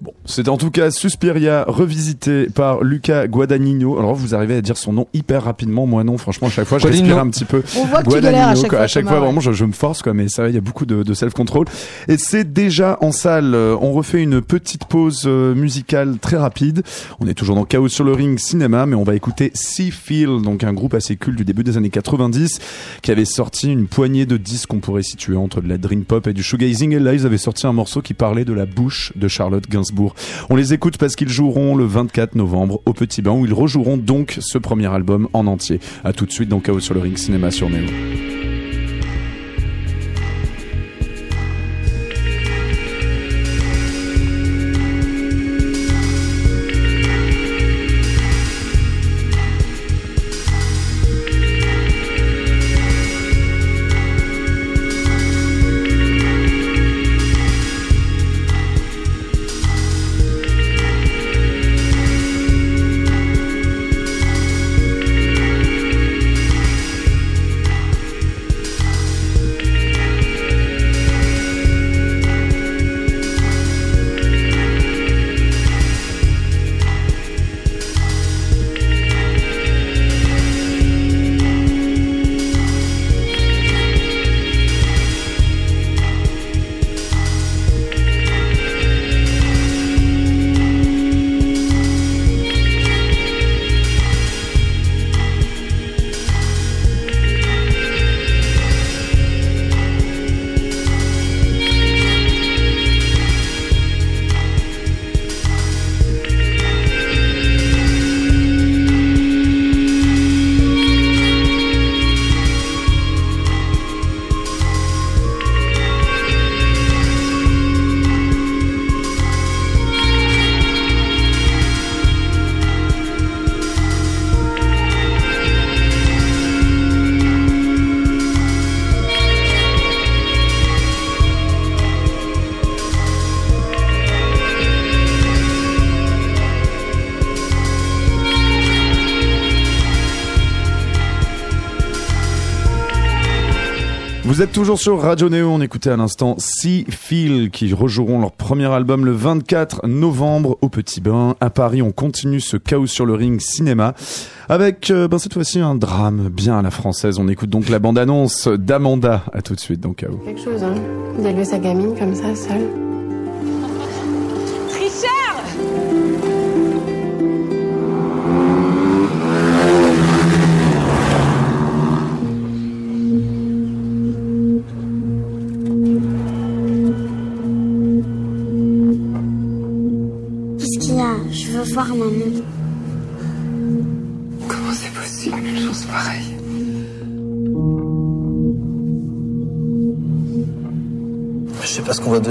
Bon, c'est en tout cas Suspiria revisité par Luca Guadagnino. Alors vous arrivez à dire son nom hyper rapidement, moi non. Franchement, à chaque fois, je Guadagnino. respire un petit peu. On voit que tu galères à chaque quoi. fois. À chaque fois, vraiment, je, je me force, quoi. Mais ça, il y a beaucoup de, de self-control. Et c'est déjà en salle. Euh, On refait une petite pause euh, musicale très rapide. On est toujours dans Chaos sur le ring cinéma, mais on va écouter Sea Feel, donc un groupe assez culte du début des années 90, qui avait sorti une poignée de disques qu'on pourrait situer entre de la dream pop et du shoegazing. Et là, ils avaient sorti un morceau qui parlait de la bouche de Charlotte Gainsbourg. On les écoute parce qu'ils joueront le 24 novembre au Petit Bain, où ils rejoueront donc ce premier album en entier. À tout de suite dans Chaos sur le ring cinéma sur Neo. Vous êtes toujours sur Radio Néo, on écoutait à l'instant Sea Feel qui rejoueront leur premier album le 24 novembre au Petit Bain. À Paris, on continue ce chaos sur le ring cinéma avec euh, ben, cette fois-ci un drame bien à la française. On écoute donc la bande-annonce d'Amanda. À tout de suite dans Chaos. Quelque chose, hein, d'élever sa gamine comme ça, seule.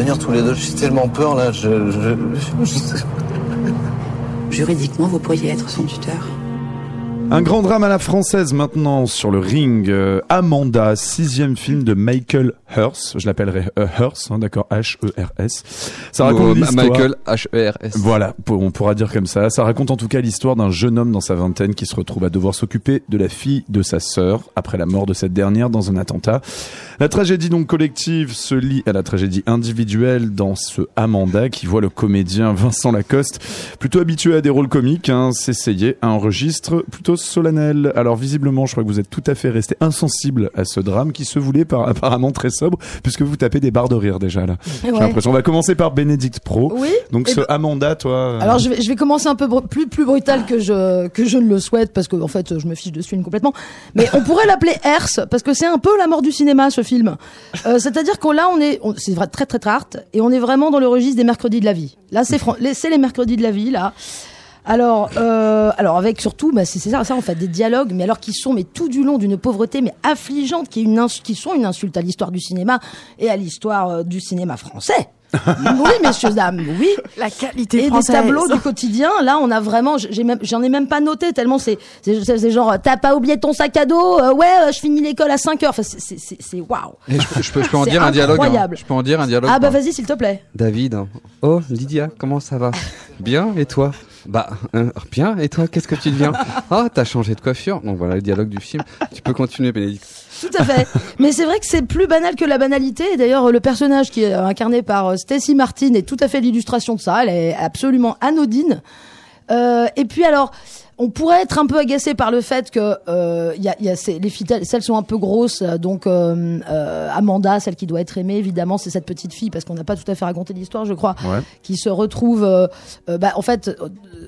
Tous les deux. J'ai tellement peur là. Je, Juridiquement, vous pourriez être son tuteur. Un grand drame à la française maintenant sur le ring. Euh, Amanda, sixième film de Michael Hearst. Je l'appellerai euh, Hearst, hein, d'accord, H-E-R-S. Ça raconte Oh, l'histoire. Michael H-E-R-S. Voilà, on pourra dire comme ça. Ça raconte en tout cas l'histoire d'un jeune homme dans sa vingtaine qui se retrouve à devoir s'occuper de la fille de sa sœur après la mort de cette dernière dans un attentat. La tragédie donc collective se lie à la tragédie individuelle dans ce Amanda qui voit le comédien Vincent Lacoste, plutôt habitué à des rôles comiques, hein, s'essayer à un registre plutôt solennel. Alors visiblement, je crois que vous êtes tout à fait resté insensible à ce drame qui se voulait par, apparemment très sobre puisque vous tapez des barres de rire déjà là. J'ai l'impression. On va commencer par Bénédicte Pro. Oui. Donc Eh ce ben- Amanda, toi. euh, Alors je vais, je vais commencer un peu plus plus brutal que je que je ne le souhaite parce que en fait je me fiche de ce film complètement. Mais on pourrait l'appeler Herse parce que c'est un peu la mort du cinéma ce film. Euh, C'est-à-dire qu'on là on est on- c'est vrai très très très et on est vraiment dans le registre des mercredis de la vie. Là c'est c'est les mercredis de la vie là. Alors, euh, alors avec surtout, bah, c'est ça, ça en fait, des dialogues, mais alors qui sont mais tout du long d'une pauvreté mais affligeante, qui est une qui sont une insulte à l'histoire du cinéma et à l'histoire euh, du cinéma français. oui, messieurs dames, oui. La qualité Et française. des tableaux du quotidien. Là, on a vraiment, j'en ai même pas noté tellement c'est, genre, t'as pas oublié ton sac à dos Euh, Ouais, euh, je finis l'école à 5 heures. Enfin, c'est, c'est, c'est, c'est waouh. Et je, peux- je peux, je peux en C'est dire un dialogue. hein. incroyable. Je peux en dire un dialogue. Ah bah hein. vas-y, s'il te plaît. David. Oh, Lydia, comment ça va? Bien, et toi? Bah, euh, bien, et toi, qu'est-ce que tu deviens? Ah, t'as changé de coiffure. Donc voilà le dialogue du film. Tu peux continuer, Bénédicte. Tout à fait. Mais c'est vrai que c'est plus banal que la banalité. D'ailleurs, le personnage qui est incarné par euh, Stacy Martin est tout à fait l'illustration de ça. Elle est absolument anodine. Euh, et puis alors, on pourrait être un peu agacé par le fait que euh, y a, y a ces- les filles, celles sont un peu grosses. euh, Donc euh, euh, Amanda, celle qui doit être aimée, évidemment, c'est cette petite fille parce qu'on n'a pas tout à fait raconté l'histoire, je crois, Ouais. qui se retrouve. euh, bah, en fait,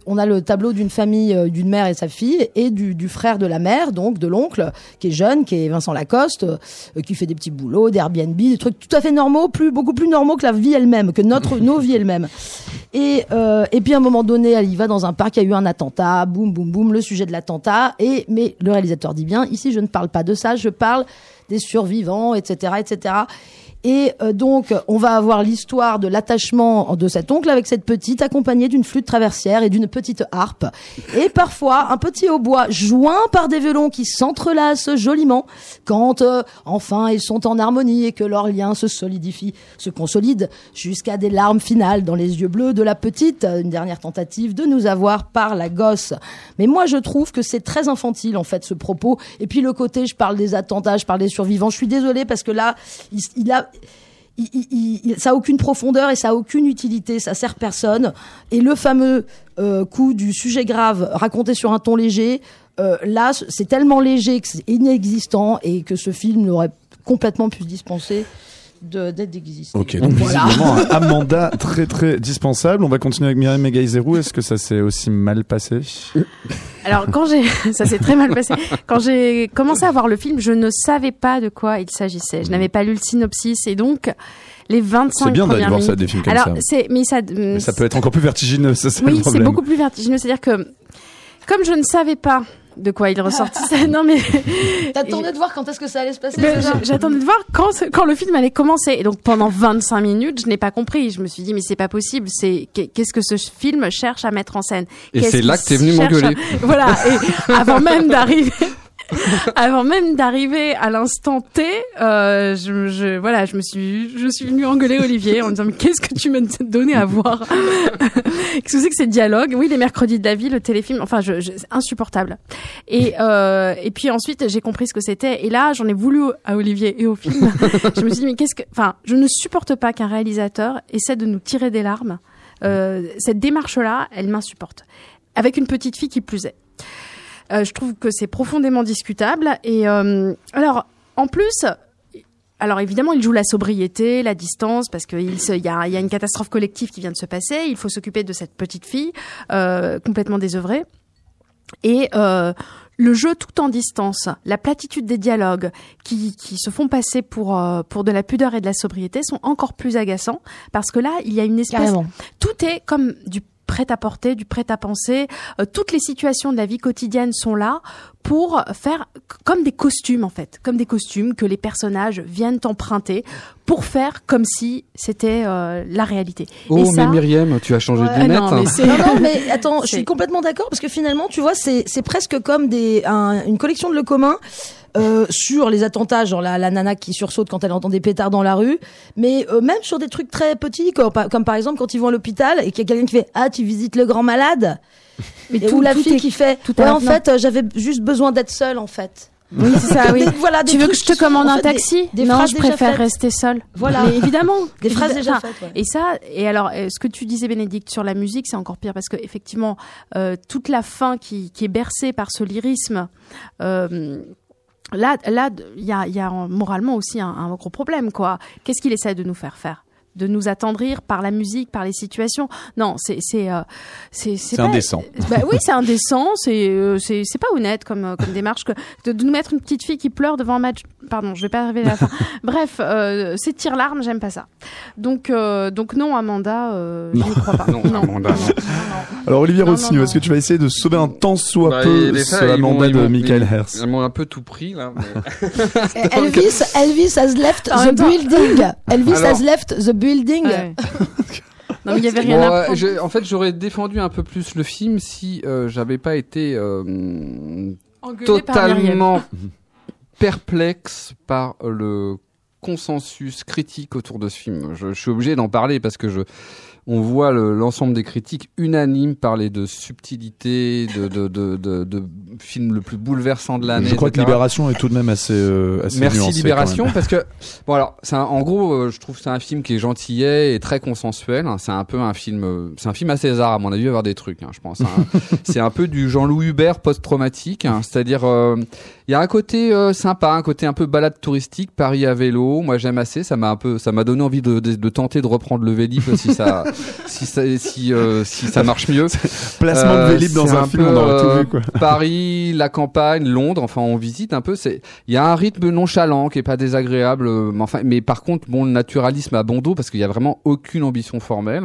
on a le tableau d'une famille, d'une mère et sa fille, et du, du frère de la mère, donc de l'oncle, qui est jeune, qui est Vincent Lacoste, qui fait des petits boulots, des Airbnb, des trucs tout à fait normaux, plus beaucoup plus normaux que la vie elle-même, que notre nos vies elles-mêmes. Et euh, et puis à un moment donné, elle y va dans un parc, il y a eu un attentat, boum boum boum, le sujet de l'attentat. Et mais le réalisateur dit bien, ici je ne parle pas de ça, je parle des survivants, etc., etc. Et euh, donc, on va avoir l'histoire de l'attachement de cet oncle avec cette petite, accompagnée d'une flûte traversière et d'une petite harpe. Et parfois, un petit hautbois joint par des violons qui s'entrelacent joliment quand, euh, enfin, ils sont en harmonie et que leur lien se solidifie, se consolide jusqu'à des larmes finales dans les yeux bleus de la petite, une dernière tentative de nous avoir par la gosse. Mais moi, je trouve que c'est très infantile, en fait, ce propos. Et puis le côté, je parle des attentats, je parle des survivants. Je suis désolée parce que là, il, il a, ça a aucune profondeur et ça a aucune utilité, ça sert personne. Et le fameux euh, coup du sujet grave raconté sur un ton léger, euh, là, c'est tellement léger que c'est inexistant et que ce film n'aurait complètement pu se dispenser d'être existé. Ok, donc Voilà. visiblement un Amanda très très dispensable. On va continuer avec Myriam Megaizerou. Est-ce que ça s'est aussi mal passé? Alors quand j'ai, ça s'est très mal passé. Quand j'ai commencé à voir le film, je ne savais pas de quoi il s'agissait. Je n'avais pas lu le synopsis et donc les 25 C'est bien d'aller voir ça, des films comme Alors ça. c'est, mais ça, Mais ça peut être encore plus vertigineux, ça c'est le oui, c'est beaucoup plus vertigineux. C'est-à-dire que comme je ne savais pas de quoi il ressortissait, non mais T'attendais de voir quand est-ce que ça allait se passer J'attendais de voir quand, quand le film allait commencer. Et donc pendant 25 minutes, je n'ai pas compris. Je me suis dit mais c'est pas possible. C'est qu'est- qu'est-ce que ce film cherche à mettre en scène? Et c'est là que t'es venu m'engueuler. à- Voilà. Et avant même d'arriver. avant même d'arriver à l'instant T, euh, je, je, voilà, je me suis, je suis venue engueuler Olivier en disant mais qu'est-ce que tu m'as donné à voir? Qu'est-ce que c'est que ces dialogues? Oui, les mercredis de la vie, le téléfilm, enfin, je, je, c'est insupportable. Et euh, et puis ensuite, j'ai compris ce que c'était. Et là, j'en ai voulu à Olivier et au film. je me suis dit mais qu'est-ce que, enfin, je ne supporte pas qu'un réalisateur essaie de nous tirer des larmes. Euh, cette démarche-là, elle m'insupporte. Avec une petite fille qui plus est. Euh, je trouve que c'est profondément discutable. Et euh, alors, en plus, alors évidemment, il joue la sobriété, la distance, parce qu'il y a une catastrophe collective qui vient de se passer. Il faut s'occuper de cette petite fille euh, complètement désœuvrée. Et euh, le jeu tout en distance, la platitude des dialogues qui, qui se font passer pour euh, pour de la pudeur et de la sobriété sont encore plus agaçants parce que là, il y a une espèce Carrément. tout est comme du prêt à porter, du prêt à penser. Euh, toutes les situations de la vie quotidienne sont là pour faire comme des costumes en fait, comme des costumes que les personnages viennent emprunter pour faire comme si c'était euh, la réalité. Oh, Et mais ça, Myriam, tu as changé de lunettes. non, mais c'est- Non, non, mais attends, je suis complètement d'accord parce que finalement, tu vois, c'est c'est presque comme des un- une collection de le commun. Euh, sur les attentats, genre la, la nana qui sursaute quand elle entend des pétards dans la rue, mais euh, même sur des trucs très petits, comme, par- comme par exemple quand ils vont à l'hôpital et qu'il y a quelqu'un qui fait ah tu visites le grand malade, Mais et tout- ou la tout fille est- qui fait tout ouais en fait euh, j'avais juste besoin d'être seule en fait. Oui, c'est ça, oui. Voilà, tu veux que je te commande un des- taxi? des Non, je préfère rester seule. Voilà. Mais évidemment. Des phrases déjà faites, ouais. Et ça, et alors, euh, ce que tu disais, Bénédicte, sur la musique, c'est encore pire parce que effectivement, euh, toute la fin qui, qui est bercée par ce lyrisme. Euh, Là, là, il y a, y a moralement aussi un, un gros problème, quoi. Qu'est-ce qu'il essaie de nous faire faire? De nous attendrir par la musique, par les situations? Non, c'est c'est euh, c'est C'est indécent. Bah oui, c'est indécent, c'est euh, c'est c'est pas honnête comme euh, comme démarche que de, de nous mettre une petite fille qui pleure devant un match. Pardon, je vais pas arriver à la fin. Bref, euh, ces tire larmes, j'aime pas ça. Donc euh, donc non, Amanda, euh, je Non. n'y crois pas. Non, Amanda, non. Alors Olivier non, est-ce que tu vas essayer de sauver un tant soit Bah, peu ils Amanda m'ont- ils de Michael Hers Ils m'ont un peu tout pris, là. mais- Elvis, Elvis has left the temps- building. Elvis Alors- has left the building. Ouais. non, mais il y avait rien Bon, à euh, prendre. je- en fait, j'aurais défendu un peu plus le film si euh, j'avais pas été euh, totalement perplexe par le consensus critique autour de ce film. Je, je suis obligé d'en parler parce que je on voit le- l'ensemble des critiques unanimes parler de subtilité, de, de, de, de, de film le plus bouleversant de l'année. Je crois que. Libération est tout de même assez, euh, assez Merci nuancé, Libération parce que bon alors c'est un- en gros euh, je trouve que c'est un film qui est gentillet et très consensuel hein. c'est un peu un film euh, c'est un film à César à mon avis avoir des trucs hein, je pense hein. c'est un peu du Jean-Louis Hubert post-traumatique hein. c'est-à-dire euh, il y a un côté euh, sympa un côté un peu balade touristique Paris à vélo moi j'aime assez ça m'a un peu ça m'a donné envie de, de, de tenter de reprendre le Vélib si ça si ça si euh, si ça marche mieux Placement de Vélib dans c'est un film, peu, on aurait tout euh, vu, quoi. Paris, la campagne, Londres, enfin on visite un peu. C'est, il y a un rythme nonchalant qui est pas désagréable, euh, mais enfin, mais par contre, bon, le naturalisme à bon dos parce qu'il y a vraiment aucune ambition formelle.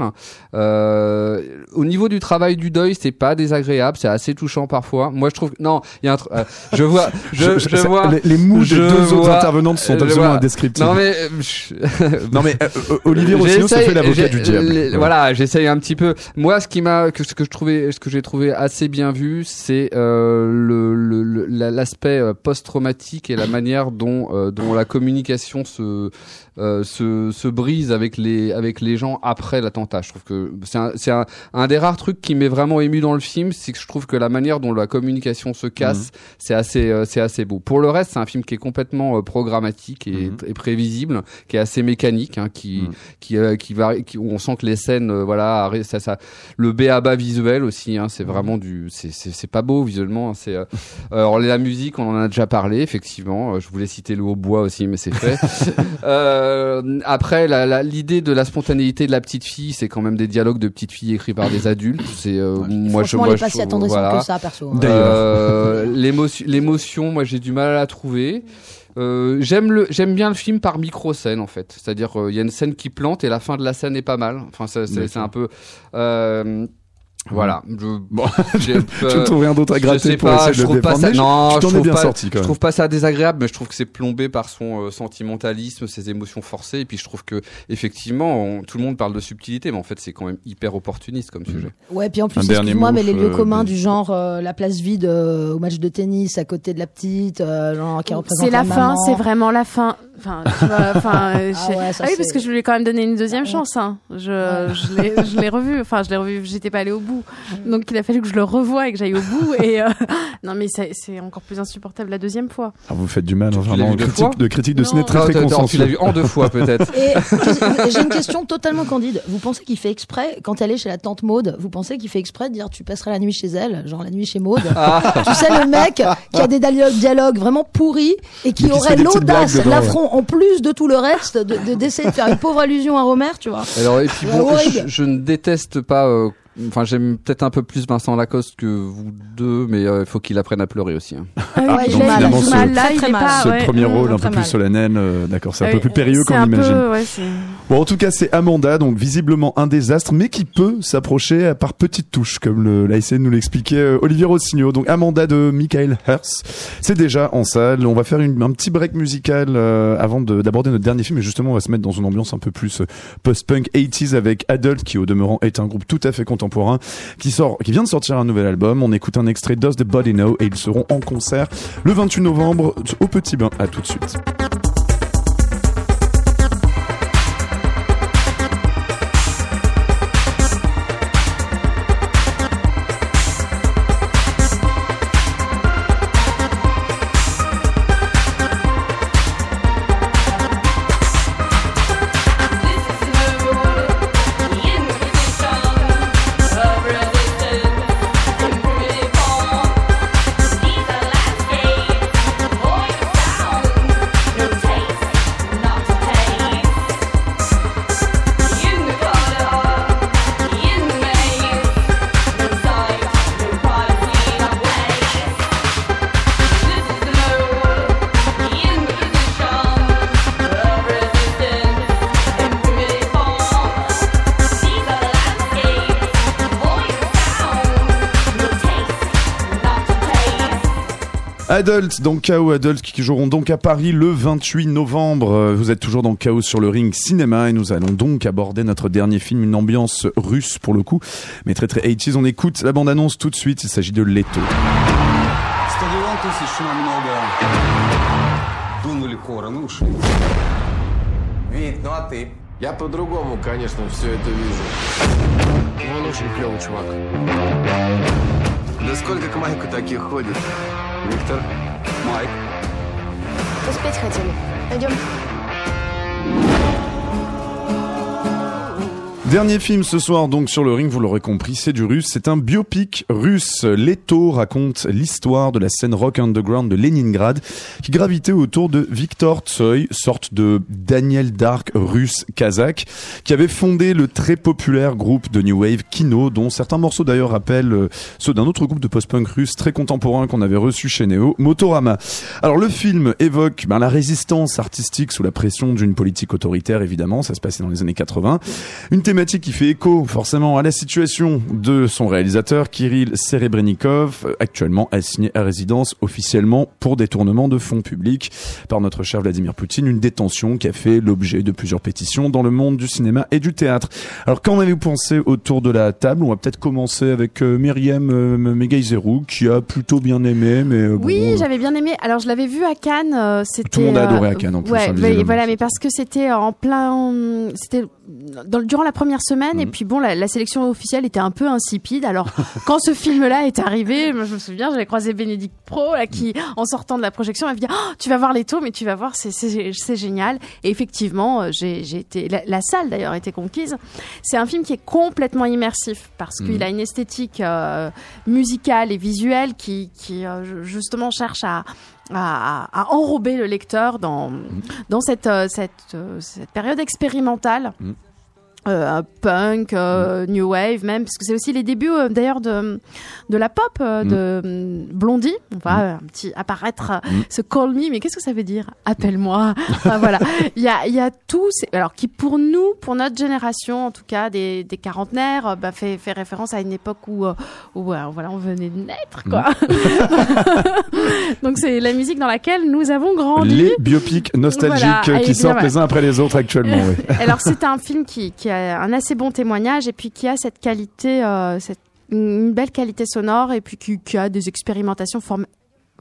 Euh, au niveau du travail du deuil, c'est pas désagréable, c'est assez touchant parfois. Moi, je trouve, non, il y a un, tr- euh, je vois, je, je, ça- vois, les, les mots des je deux autres intervenantes sont je absolument indescriptibles. Non mais, euh, je- Non, mais, euh, euh, Olivier Rossini se fait l'avocat du diable. Ouais. Voilà, j'essaye un petit peu. Moi, ce qui m'a, que- ce que je trouvais, ce que j'ai trouvé assez bien vu, c'est euh, le le- le- la- l'aspect post-traumatique et la manière dont euh, dont la communication se euh, se, se brise avec les avec les gens après l'attentat. Je trouve que c'est un, c'est un, un des rares trucs qui m'est vraiment ému dans le film, c'est que je trouve que la manière dont la communication se casse, c'est assez euh, c'est assez beau. Pour le reste, c'est un film qui est complètement euh, programmatique et, et prévisible, qui est assez mécanique, hein, qui qui euh, qui où on sent que les scènes euh, voilà ça ça le b à bas visuel aussi hein, c'est vraiment du c'est pas beau visuellement hein, c'est euh, alors la musique on en a déjà parlé effectivement Euh, je voulais citer le hautbois aussi mais c'est fait euh, après la- la- l'idée de la spontanéité de la petite fille c'est quand même des dialogues de petites filles écrits par des adultes c'est euh, moi je moi je voilà. que ça, perso. l'émotion moi j'ai du mal à la trouver. Euh, j'aime le j'aime bien le film par micro scène en fait. C'est-à-dire euh, il y a une scène qui plante et la fin de la scène est pas mal. Enfin c'est c'est un peu euh, Voilà. Je, Bon, j'ai, tu ne trouves rien d'autre à je gratter sais pour pas, essayer je de trouve le pas défendre, ça. mais je- Non, je trouve bien pas, sorti, quand je même. trouve pas ça désagréable, mais je trouve que c'est plombé par son euh, sentimentalisme, ses émotions forcées, et puis je trouve que effectivement, on- tout le monde parle de subtilité, mais en fait, c'est quand même hyper opportuniste comme sujet. Ouais, puis en plus, excuse-moi, mais les lieux euh, communs des- du genre euh, la place vide euh, au match de tennis à côté de la petite, euh, genre, qui représente C'est la fin, c'est vraiment la fin. Enfin, tu enfin, euh, Ah ouais, ah oui, parce que je lui ai quand même donné une deuxième chance. Hein. Je, l'ai, je l'ai revu. Enfin, je l'ai revu. J'étais pas allée au bout, donc il a fallu que je le revoie et que j'aille au bout. Et euh, non, mais c'est, encore plus insupportable la deuxième fois. Ah, vous faites du mal, hein, l'as vraiment. Critique, fois de critique de Non. ciné très Ah, très tu l'as vu en deux fois peut-être. J'ai une question totalement candide. Vous pensez qu'il fait exprès, quand elle est chez la tante Maude, vous pensez qu'il fait exprès de dire tu passeras la nuit chez elle, genre la nuit chez Maude? Ah. Tu sais, le mec qui a des dialogues, vraiment pourris et qui Mais aurait l'audace, blagues en plus de tout le reste, de- de- d'essayer de, faire une pauvre allusion à Romer, tu vois. Alors et puis bon, je ne déteste pas. euh, Enfin, j'aime peut-être un peu plus Vincent Lacoste que vous deux, mais euh, il faut qu'il apprenne à pleurer aussi. hein. Ah oui, donc là, il a finalement, ce- mal. Là, très, il très est mal. pas. Ce ouais, premier rôle un peu plus mal. solennel, euh, d'accord, c'est un Ah peu plus périlleux qu'on imagine. ouais, Bon, en tout cas, c'est Amanda, donc visiblement un désastre, mais qui peut s'approcher par petites touches, comme le, l'a essayé de nous l'expliquer euh, Olivier Rossignol. Donc Amanda de Michael Hers, c'est déjà en salle. On va faire une- un petit break musical euh, avant de- d'aborder notre dernier film, et justement, on va se mettre dans une ambiance un peu plus euh, post-punk 80s avec Adult, qui au demeurant est un groupe tout à fait contemporain, qui sort, qui vient de sortir un nouvel album. On écoute un extrait Does the Body Know, et ils seront en concert le 28 novembre au Petit Bain. À tout de suite. Adult, donc Chaos Adult, qui joueront donc à Paris le 28 novembre. Euh, Vous êtes toujours dans Chaos sur le ring cinéma et nous allons donc aborder notre dernier film, une ambiance russe pour le coup, mais très très 80s. On écoute la bande-annonce tout de suite, il s'agit de Leto. Стадион тысяч намного. Дунули короны ушли. Вид, ну а ты? Я по-другому, конечно, все это вижу. Он очень клевый чувак. Да сколько к Майку таких ходит? Виктор? Майк? Успеть хотели. Пойдем. Dernier film ce soir donc sur le ring, vous l'aurez compris, c'est du russe. C'est un biopic russe. Leto raconte l'histoire de la scène rock underground de Leningrad qui gravitait autour de Viktor Tsoy, sorte de Daniel Dark russe kazakh, qui avait fondé le très populaire groupe de new wave Kino, dont certains morceaux d'ailleurs rappellent euh, ceux d'un autre groupe de post-punk russe très contemporain qu'on avait reçu chez Neo, Motorama. Alors le film évoque ben, la résistance artistique sous la pression d'une politique autoritaire évidemment, ça se passait dans les années 80. Une thématique qui fait écho forcément à la situation de son réalisateur Kirill Serebrennikov, actuellement assigné à résidence officiellement pour détournement de fonds publics par notre cher Vladimir Poutine, une détention qui a fait l'objet de plusieurs pétitions dans le monde du cinéma et du théâtre. Alors qu'en avez-vous pensé autour de la table? On va peut-être commencer avec euh, Myriam euh, Megaizerou qui a plutôt bien aimé, mais euh, Oui, euh, j'avais bien aimé. Alors, je l'avais vu à Cannes. euh, C'était. Tout le monde a adoré à Cannes, en plus, Ouais, hein, mais voilà, mais parce que c'était en plein. C'était dans, durant la première semaine, Mhm. et puis bon, la, la sélection officielle était un peu insipide. Alors, quand ce film-là est arrivé, je me souviens, j'avais croisé Bénédicte Pro, là, qui, en sortant de la projection, m'avait dit oh, Tu vas voir les taux, mais tu vas voir, c'est- génial. Et effectivement, euh, j'ai été. La, la salle, d'ailleurs, était conquise. C'est un film qui est complètement immersif parce Mhm. qu'il a une esthétique euh, musicale et visuelle qui, qui euh, ju- justement cherche à, à, à enrober le lecteur dans, dans cette, euh, cette, euh, cette période expérimentale. Mhm. Euh, punk, euh, new wave même, parce que c'est aussi les débuts euh, d'ailleurs de de la pop euh, de euh, Blondie. On va un petit apparaître ce call me, mais qu'est-ce que ça veut dire? Appelle-moi. Enfin, voilà, il y a y a tout. Alors qui pour nous, pour notre génération en tout cas des des quarantenaires, bah, fait fait référence à une époque où où voilà on venait de naître quoi. Donc c'est la musique dans laquelle nous avons grandi. Les biopics nostalgiques Voilà, qui sortent bien, les uns après les autres actuellement. oui. Alors c'est un film qui, qui a un assez bon témoignage et puis qui a cette qualité, euh, cette, une belle qualité sonore et puis qui, qui a des expérimentations form-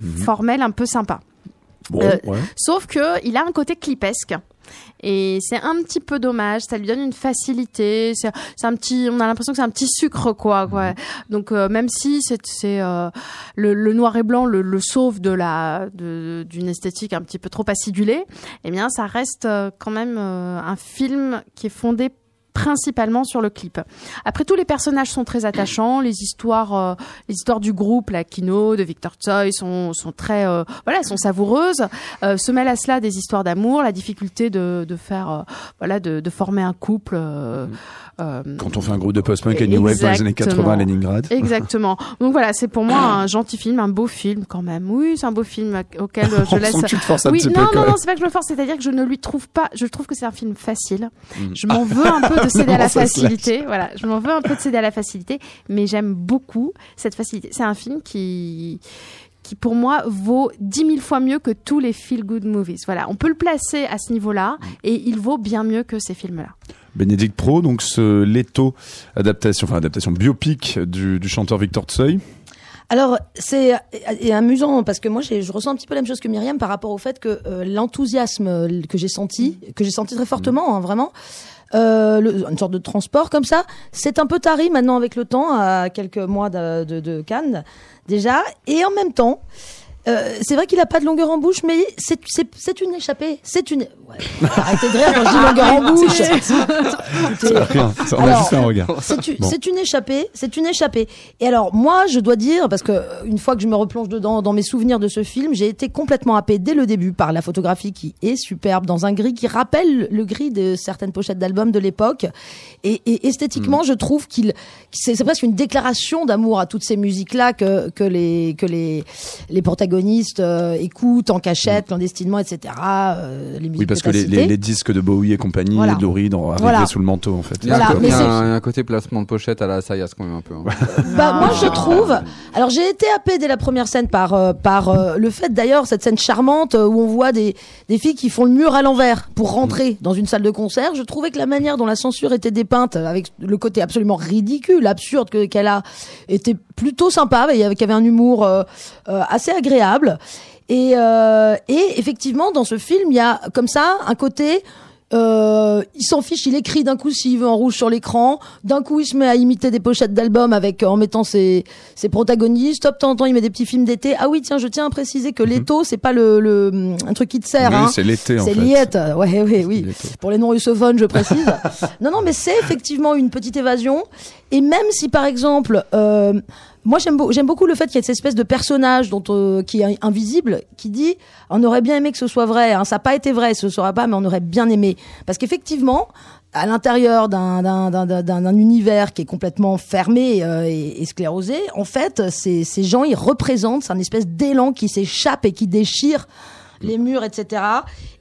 formelles un peu sympas. Bon, Euh, ouais. Sauf que il a un côté clipesque. Et c'est un petit peu dommage, ça lui donne une facilité, c'est un petit, on a l'impression que c'est un petit sucre quoi. quoi. Donc euh, même si c'est c'est euh, le, le noir et blanc le, le sauve de la d'une esthétique un petit peu trop acidulée, eh bien ça reste quand même un film qui est fondé principalement sur le clip. Après tous les personnages sont très attachants, les histoires euh, les histoires du groupe la Kino de Victor Tsoi sont sont très euh, voilà, sont savoureuses. Euh, se mêlent à cela des histoires d'amour, la difficulté de de faire euh, voilà de, de former un couple Quand on fait un groupe de post-punk et new wave dans les années 80 à Leningrad. Exactement. Donc voilà, c'est pour moi un gentil film, un beau film quand même. Oui, c'est un beau film auquel je laisse. que tu te forces un oui, petit non, non, non, c'est pas que je me force, c'est-à-dire que je ne lui trouve pas. Je trouve que c'est un film facile. Mm. Je m'en veux un peu de céder à la facilité. Voilà, je m'en veux un peu de céder à la facilité, mais j'aime beaucoup cette facilité. C'est un film qui qui pour moi vaut dix mille fois mieux que tous les feel good movies. Voilà, on peut le placer à ce niveau-là et il vaut bien mieux que ces films-là. Bénédicte Pro, donc ce Leto adaptation, enfin adaptation biopic du, du chanteur Victor Tsoi. Alors c'est amusant parce que moi je ressens un petit peu la même chose que Myriam par rapport au fait que euh, l'enthousiasme euh, que j'ai senti, que j'ai senti très fortement, hein, vraiment, euh, le- une sorte de transport comme ça, c'est un peu tari maintenant avec le temps, à quelques mois de, de, de Cannes déjà, et en même temps. Euh, c'est vrai qu'il a pas de longueur en bouche, mais c'est c'est c'est une échappée. C'est une. Ouais, arrêtez de rire quand je dis longueur en bouche. Écoutez, Rien, ça, on a alors, juste fait un regard. C'est une, Bon. c'est une échappée, c'est une échappée. Et alors moi, je dois dire parce que euh, une fois que je me replonge dedans dans mes souvenirs de ce film, j'ai été complètement happé dès le début par la photographie qui est superbe dans un gris qui rappelle le gris de certaines pochettes d'albums de l'époque. Et, et esthétiquement, Mm. je trouve qu'il c'est c'est presque une déclaration d'amour à toutes ces musiques là que que les que les les protagonistes euh, écoutent en cachette, clandestinement, etc. euh, les Mm. Oui, parce que les, citées. les, les disques de Bowie et compagnie, Voilà. Ont arrivé Voilà. sous le manteau en fait. Il y a, Voilà, un, mais il y a c'est- un- un côté placement de pochette à la Sayas quand même un peu. hein. Bah, moi, Ah. je trouve. Alors, j'ai été happée dès la première scène par euh, par euh, le fait d'ailleurs cette scène charmante où on voit des des filles qui font le mur à l'envers pour rentrer dans une salle de concert. Je trouvais que la manière dont la censure était dépeinte, avec le côté absolument ridicule, absurde que qu'elle a, était plutôt sympa, et avec avait un humour euh, euh, assez agréable. Et euh, et effectivement, dans ce film, il y a comme ça un côté euh, il s'en fiche, il écrit d'un coup s'il veut en rouge sur l'écran. D'un coup, il se met à imiter des pochettes d'albums avec en mettant ses, ses protagonistes. Hop, de temps en temps, il met des petits films d'été. Ah oui, tiens, je tiens à préciser que l'étau, c'est pas le, le un truc qui te sert. Oui, hein. c'est l'été, en C'est fait. liette. Ouais, ouais, oui. Pour les non russophones, je précise. non, non, mais c'est effectivement une petite évasion. Et même si, par exemple, euh, moi j'aime beau- j'aime beaucoup le fait qu'il y ait cette espèce de personnage dont euh, qui est invisible qui dit on aurait bien aimé que ce soit vrai hein. ça n'a pas été vrai ce sera pas mais on aurait bien aimé parce qu'effectivement à l'intérieur d'un d'un univers qui est complètement fermé euh, et, et sclérosé en fait ces, ces gens ils représentent c'est un espèce d'élan qui s'échappe et qui déchire les murs, etc.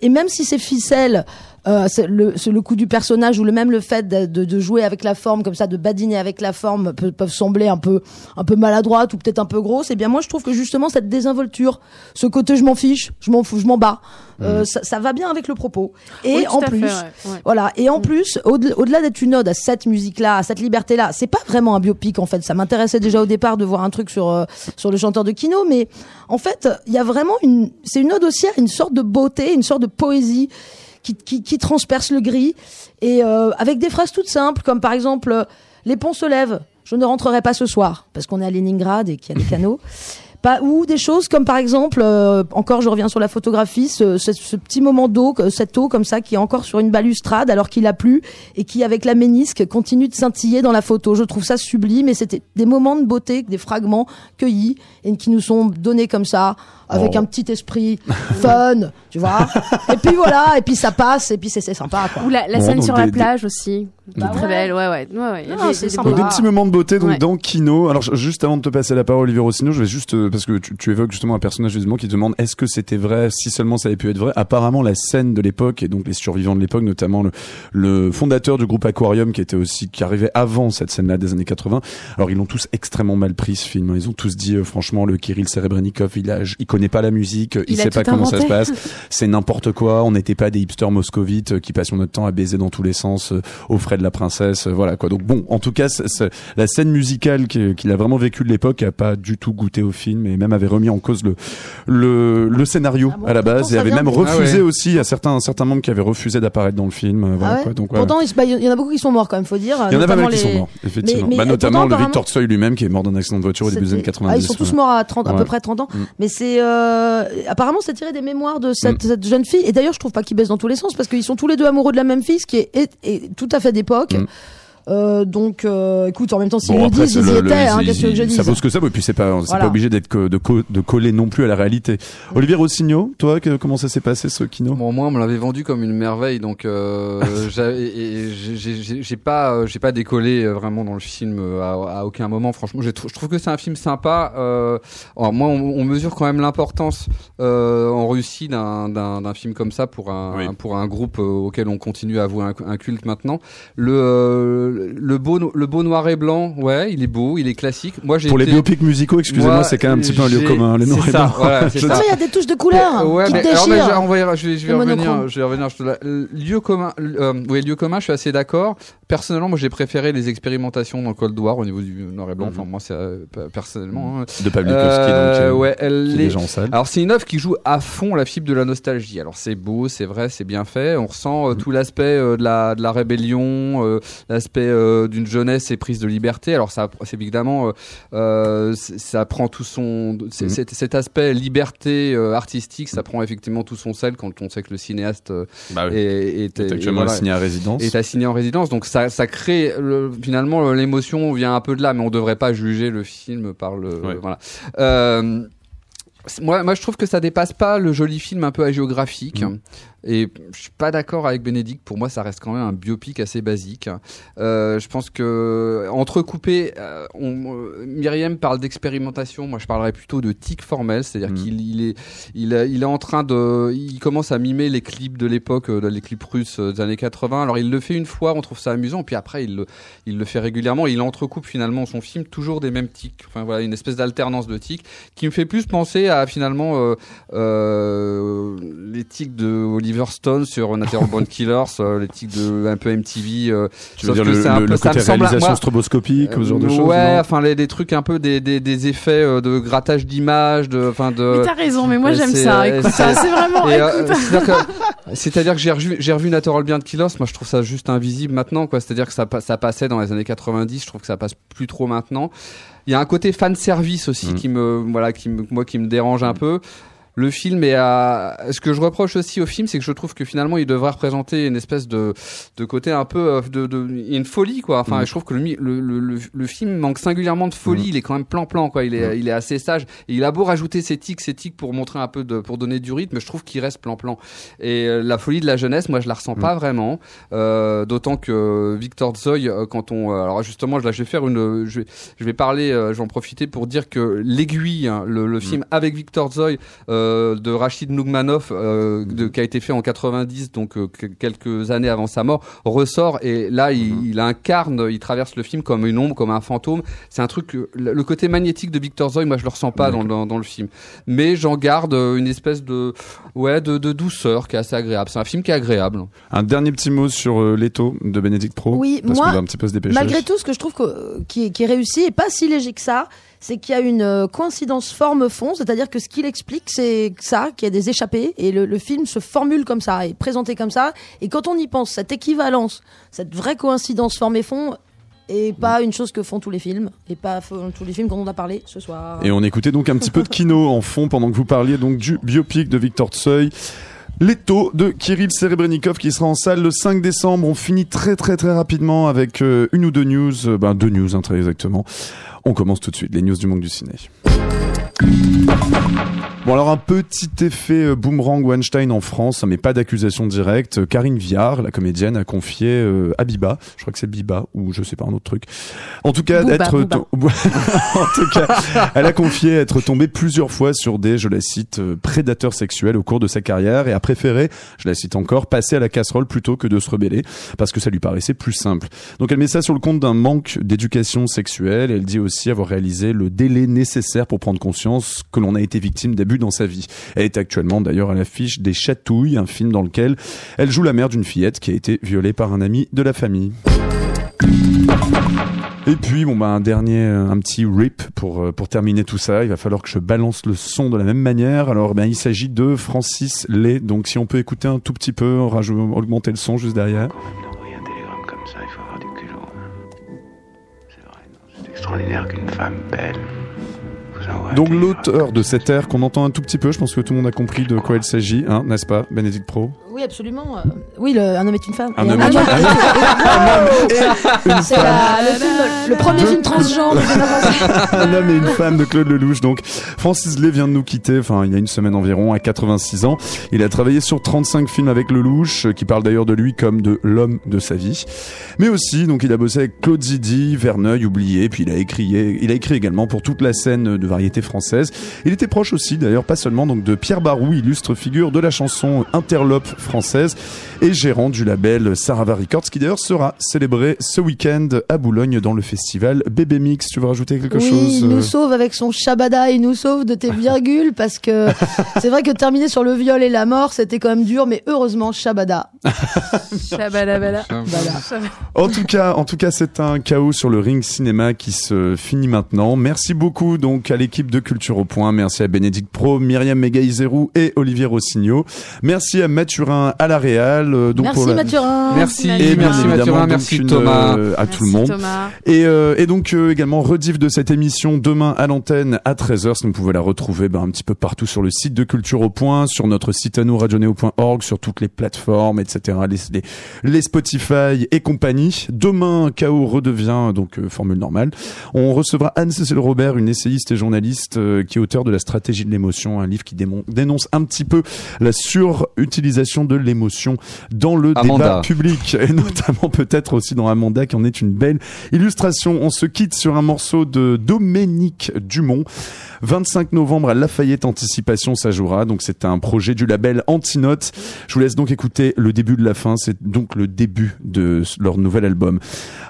Et même si ces ficelles, euh, c'est le, le coup du personnage ou le même le fait de, de, de jouer avec la forme comme ça, de badiner avec la forme, peut- peuvent sembler un peu, un peu maladroites ou peut-être un peu grosses. Et bien moi, je trouve que justement cette désinvolture, ce côté je m'en fiche, je m'en fous, je m'en bats, euh, ça, ça va bien avec le propos. Et Oui, en fait, plus, ouais, ouais. voilà. Et en plus, au-delà au-delà d'être une ode à cette musique-là, à cette liberté-là, c'est pas vraiment un biopic en fait. Ça m'intéressait déjà au départ de voir un truc sur euh, sur le chanteur de Kino, mais en fait, il y a vraiment une, c'est une ode aussi à une sorte de beauté, une sorte de poésie qui qui, qui transperce le gris et euh, avec des phrases toutes simples comme par exemple euh, les ponts se lèvent, je ne rentrerai pas ce soir parce qu'on est à Leningrad et qu'il y a des canaux. Pas, ou des choses comme par exemple, euh, encore je reviens sur la photographie, ce, ce, ce petit moment d'eau, cette eau comme ça qui est encore sur une balustrade alors qu'il a plu et qui avec la ménisque continue de scintiller dans la photo. Je trouve ça sublime et c'était des moments de beauté, des fragments cueillis et qui nous sont donnés comme ça avec Oh. un petit esprit fun, tu vois. et puis voilà, et puis ça passe, et puis c'est c'est sympa, quoi. Ou la, la Bon, scène sur des- la des- plage aussi. Bah très ouais. belle, ouais, ouais. ouais, ouais. Non, des- sympa. Donc, des petits moments de beauté donc Ouais. dans Kino. Alors ju- juste avant de te passer la parole, Olivier Rossignol, je vais juste euh, parce que tu, tu évoques justement un personnage justement qui te demande est-ce que c'était vrai, si seulement ça avait pu être vrai? Apparemment, la scène de l'époque et donc les survivants de l'époque, notamment le, le fondateur du groupe Aquarium qui était aussi qui arrivait avant cette scène-là des années 80. Alors ils l'ont tous extrêmement mal pris ce film. Ils ont tous dit euh, franchement le Kirill Serebrennikov, il a, il connaît pas la musique, il, Il sait pas comment ça se passe. C'est n'importe quoi. On n'était pas des hipsters moscovites euh, qui passions notre temps à baiser dans tous les sens euh, aux frais de la princesse. euh, voilà quoi. Donc bon, en tout cas, la scène musicale qui- qu'il a vraiment vécue de l'époque a pas du tout goûté au film et même avait remis en cause le le, le scénario Ah bon, à la base et avait même de- refusé Ah ouais. aussi à certains certains membres qui avaient refusé d'apparaître dans le film. Voilà Ah ouais quoi. Donc ouais. Pourtant, il bah, y en a beaucoup qui sont morts quand même, faut dire. il y en a pas mal qui sont morts, effectivement. Mais- mais bah, notamment pourtant, le apparemment- Victor Tsoi lui-même qui est mort d'un accident de voiture au début des années C'était- 90. Ah, ils sont tous morts à 30, à peu près 30 ans. Mm. Mais c'est euh, apparemment c'est tiré des mémoires de cette, cette jeune fille. Et d'ailleurs, je trouve pas qu'ils baissent dans tous les sens parce qu'ils sont tous les deux amoureux de la même fille, ce qui est, est- est tout à fait d'époque. Mm. Euh, donc, euh, écoute, en même temps, s'ils Bon, le disent, c'est ils y le- le- étaient. hein, Qu'est-ce que je dise Ça vaut ce que ça vaut, et puis c'est pas, c'est Voilà. pas obligé d'être que- de, co- de coller non plus à la réalité. Mm. Olivier Rossignol, toi, que- comment ça s'est passé ce kino? Bon, moi, on me l'avait vendu comme une merveille, donc euh, j'ai- et- et j'ai- j'ai j'ai pas, euh, j'ai pas décollé euh, vraiment dans le film euh, à, à aucun moment. Franchement, je trouve que c'est un film sympa. Euh, alors moi, on, on mesure quand même l'importance euh, en Russie d'un d'un d'un film comme ça pour un Oui. pour un groupe auquel on continue à avouer un, un culte maintenant. Le euh, le beau le beau noir et blanc, ouais, il est beau, il est classique. Moi, j'ai Pour les été- biopics musicaux, excusez-moi, Moi, c'est quand même un petit peu un lieu commun, les noirs et blancs. voilà, c'est Je il y a des touches de couleur ouais, qui mais te alors, mais je, on va y- je vais, je vais revenir. monochrome. Je vais revenir. je te lieu commun. Euh, oui, lieu commun. Je suis assez d'accord. Personnellement, moi, j'ai préféré les expérimentations dans Cold War au niveau du noir et blanc. Mhm. Enfin, moi, c'est euh, personnellement. hein. De Pavlikovski, Euh, donc, euh, ouais, elle est en salle. Alors, c'est une œuvre qui joue à fond la fibre de la nostalgie. Alors, c'est beau, c'est vrai, c'est bien fait. On ressent Mhm. euh, tout l'aspect euh, de la de la rébellion, l'aspect d'une jeunesse et prise de liberté. Alors, ça, c'est évidemment, ça prend tout son Mhm. cet, aspect liberté artistique. Ça prend effectivement tout son sel quand on sait que le cinéaste Bah oui. est, est, Est actuellement voilà, assigné à résidence. est assigné en résidence. Donc ça, ça crée le- finalement l'émotion vient un peu de là, mais on devrait pas juger le film par le Ouais. voilà. Euh, moi, moi, je trouve que ça dépasse pas le joli film un peu hagiographique. Mm. Et je suis pas d'accord avec Bénédicte. Pour moi, ça reste quand même un biopic assez basique. Euh, je pense que entrecoupé, euh, on, euh, Myriam parle d'expérimentation. Moi, je parlerais plutôt de tic formel, c'est-à-dire Mm. qu'il il est, il, est- il est en train de, il commence à mimer les clips de l'époque, euh, les clips russes des années 80. Alors, il le fait une fois, on trouve ça amusant, puis après, il le, il le fait régulièrement. Il entrecoupe finalement son film toujours des mêmes tics. Enfin voilà, une espèce d'alternance de tics qui me fait plus penser à finalement les tics de Oliver Stone sur Natural Born Killers, euh, les tics de un peu MTV. euh, Tu veux dire que le, c'est un le- peu- le ça côté semble- réalisation moi- stroboscopique, ce genre de euh, choses Ouais, enfin les, des trucs un peu des, des, des effets euh, de grattage d'images, de, enfin de. Mais t'as raison, mais moi Euh, j'aime ça. Écoute, c'est- c'est vraiment. euh, c'est-à-dire que, j'ai revu, j'ai revu Natural Born Killers. Moi, je trouve ça juste invisible maintenant, quoi. C'est-à-dire que ça, ça passait dans les années 90. Je trouve que ça passe plus trop maintenant. Il y a un côté fan service aussi Mhm. qui me, voilà, qui me, moi, qui me dérange un peu. Le film est à. Ce que je reproche aussi au film, c'est que je trouve que finalement, il devrait représenter une espèce de, de côté un peu euh, de, de une folie, quoi. Enfin, Mhm. je trouve que le, le, le, le, film manque singulièrement de folie. Mhm. Il est quand même plan-plan, quoi. Il est, Mhm. il est assez sage. Et il a beau rajouter ses tics, ses tics pour montrer un peu de, pour donner du rythme, je trouve qu'il reste plan-plan. Et euh, la folie de la jeunesse, moi, je la ressens pas vraiment. Euh, D'autant que Victor Zoy, euh, quand on, alors justement, je, là, je vais faire une, je vais, je vais parler, euh, je vais en profiter pour dire que l'aiguille, hein, le, le film avec Victor Zoy euh, de Rachid Nougmanov, euh, de, qui a été fait en 90, donc euh, que- quelques années avant sa mort, ressort et là, il, il incarne, il traverse le film comme une ombre, comme un fantôme. C'est un truc, le, côté magnétique de Victor Zoy, moi, je le ressens pas dans, dans, dans le film. Mais j'en garde euh, une espèce de, ouais, de, de douceur qui est assez agréable. C'est un film qui est agréable. Un dernier petit mot sur euh, Leto de Bénédicte Pro. Oui, parce moi, qu'on va un petit peu se dépêcher. Malgré tout, ce que je trouve que, qui, est, qui est réussi et pas si léger que ça, c'est qu'il y a une euh, coïncidence forme-fond, c'est-à-dire que ce qu'il explique, c'est ça, qu'il y a des échappées, et le, film se formule comme ça, est présenté comme ça, et quand on y pense, cette équivalence, cette vraie coïncidence forme et pas une chose que font tous les films, et pas tous les films dont on a parlé ce soir. Et on écoutait donc un petit peu de kino en fond pendant que vous parliez donc du biopic de Victor Tsoi. Leto de Kirill Serebrennikov qui sera en salle le 5 décembre. On finit très très très rapidement avec euh, une ou deux news, euh, ben deux news hein, très exactement. On commence tout de suite les news du monde du ciné. Bon alors un petit effet euh, boomerang Weinstein en France, mais pas d'accusation directe. Euh, Karine Viard, la comédienne, a confié euh, à Biba, je crois que c'est Biba ou je sais pas un autre truc. En tout cas, Booba, être Booba. to- en tout cas, elle a confié être tombée plusieurs fois sur des, je la cite, euh, prédateurs sexuels au cours de sa carrière et a préféré, je la cite encore, passer à la casserole plutôt que de se rebeller parce que ça lui paraissait plus simple. Donc elle met ça sur le compte d'un manque d'éducation sexuelle. Elle dit aussi avoir réalisé le délai nécessaire pour prendre conscience que l'on a été victime d'abus dans sa vie. Elle est actuellement d'ailleurs à l'affiche des Chatouilles, un film dans lequel elle joue la mère d'une fillette qui a été violée par un ami de la famille. Et puis bon bah un dernier euh, un petit rip pour euh, pour terminer tout ça, il va falloir que je balance le son de la même manière. Alors ben il s'agit de Francis Lay. Donc si on peut écouter un tout petit peu, rajou- augmenter le son juste derrière. Un télégramme comme ça, il faut avoir du culot. C'est vrai, c'est extraordinaire qu'une femme belle Donc l'auteur de cet air qu'on entend un tout petit peu, je pense que tout le monde a compris de quoi il s'agit, hein, n'est-ce pas, Bénédicte Pro? Oui, absolument. Oui, le, un homme est une femme. Un homme est une homme- une C'est le, premier film transgenre. de 1925. un homme et une femme de Claude Lelouch. Donc, Francis Lay vient de nous quitter, enfin, il y a une semaine environ, à 86 ans. Il a travaillé sur 35 films avec Lelouch, euh, qui parle d'ailleurs de lui comme de l'homme de sa vie. Mais aussi, donc, il a bossé avec Claude Zidi, Verneuil, oublié, puis il a écrit, il a écrit également pour toute la scène de variété française. Il était proche aussi, d'ailleurs, pas seulement, donc, de Pierre Barou, illustre figure de la chanson interlope française et gérant du label Sarava Records, qui d'ailleurs sera célébré ce week-end à Boulogne dans le festival Bébé Mix. Tu veux rajouter quelque oui, chose il euh nous sauve avec son shabada, il nous sauve de tes virgules parce que c'est vrai que terminer sur le viol et la mort, c'était quand même dur, mais heureusement, shabada. Shabalabala. En tout cas, en tout cas, c'est un chaos sur le ring cinéma qui se finit maintenant. Merci beaucoup donc à l'équipe de Culture au Point. Merci à Bénédicte Pro, Myriam Megaïzerou et Olivier Rossignol. Merci à Mathurin à la Réal. euh, donc Merci la- Mathurin. Merci, Et merci évidemment, Mathurin, donc merci une, Thomas. euh, à Merci tout le monde. Thomas. Et, euh, et donc euh, également rediff de cette émission demain à l'antenne à 13h. Vous pouvez la retrouver ben, un petit peu partout sur le site de Culture au Point, sur notre site à nous radioneo.org, sur toutes les plateformes, etc. Les, les, les Spotify et compagnie. Demain, KO redevient donc euh, formule normale. On recevra Anne-Cécile Robert, une essayiste et journaliste euh, qui est auteur de La stratégie de l'émotion, un livre qui démon- dénonce un petit peu la surutilisation de l'émotion dans le Amanda. débat public et notamment peut-être aussi dans Amanda qui en est une belle illustration. On se quitte sur un morceau de Dominique Dumont. 25 novembre à Lafayette Anticipation, ça jouera. Donc c'est un projet du label Antinote. Je vous laisse donc écouter le début de la fin. C'est donc le début de leur nouvel album.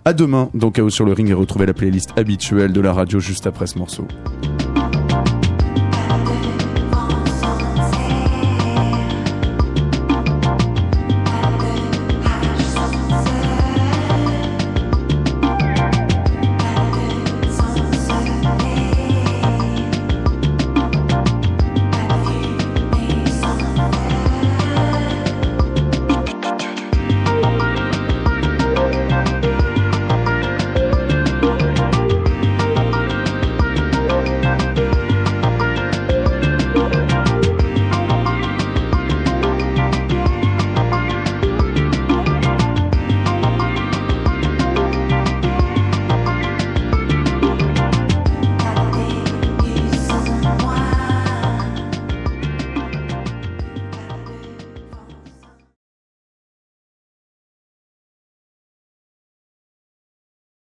À demain dans Chaos sur le ring et retrouvez la playlist habituelle de la radio juste après ce morceau.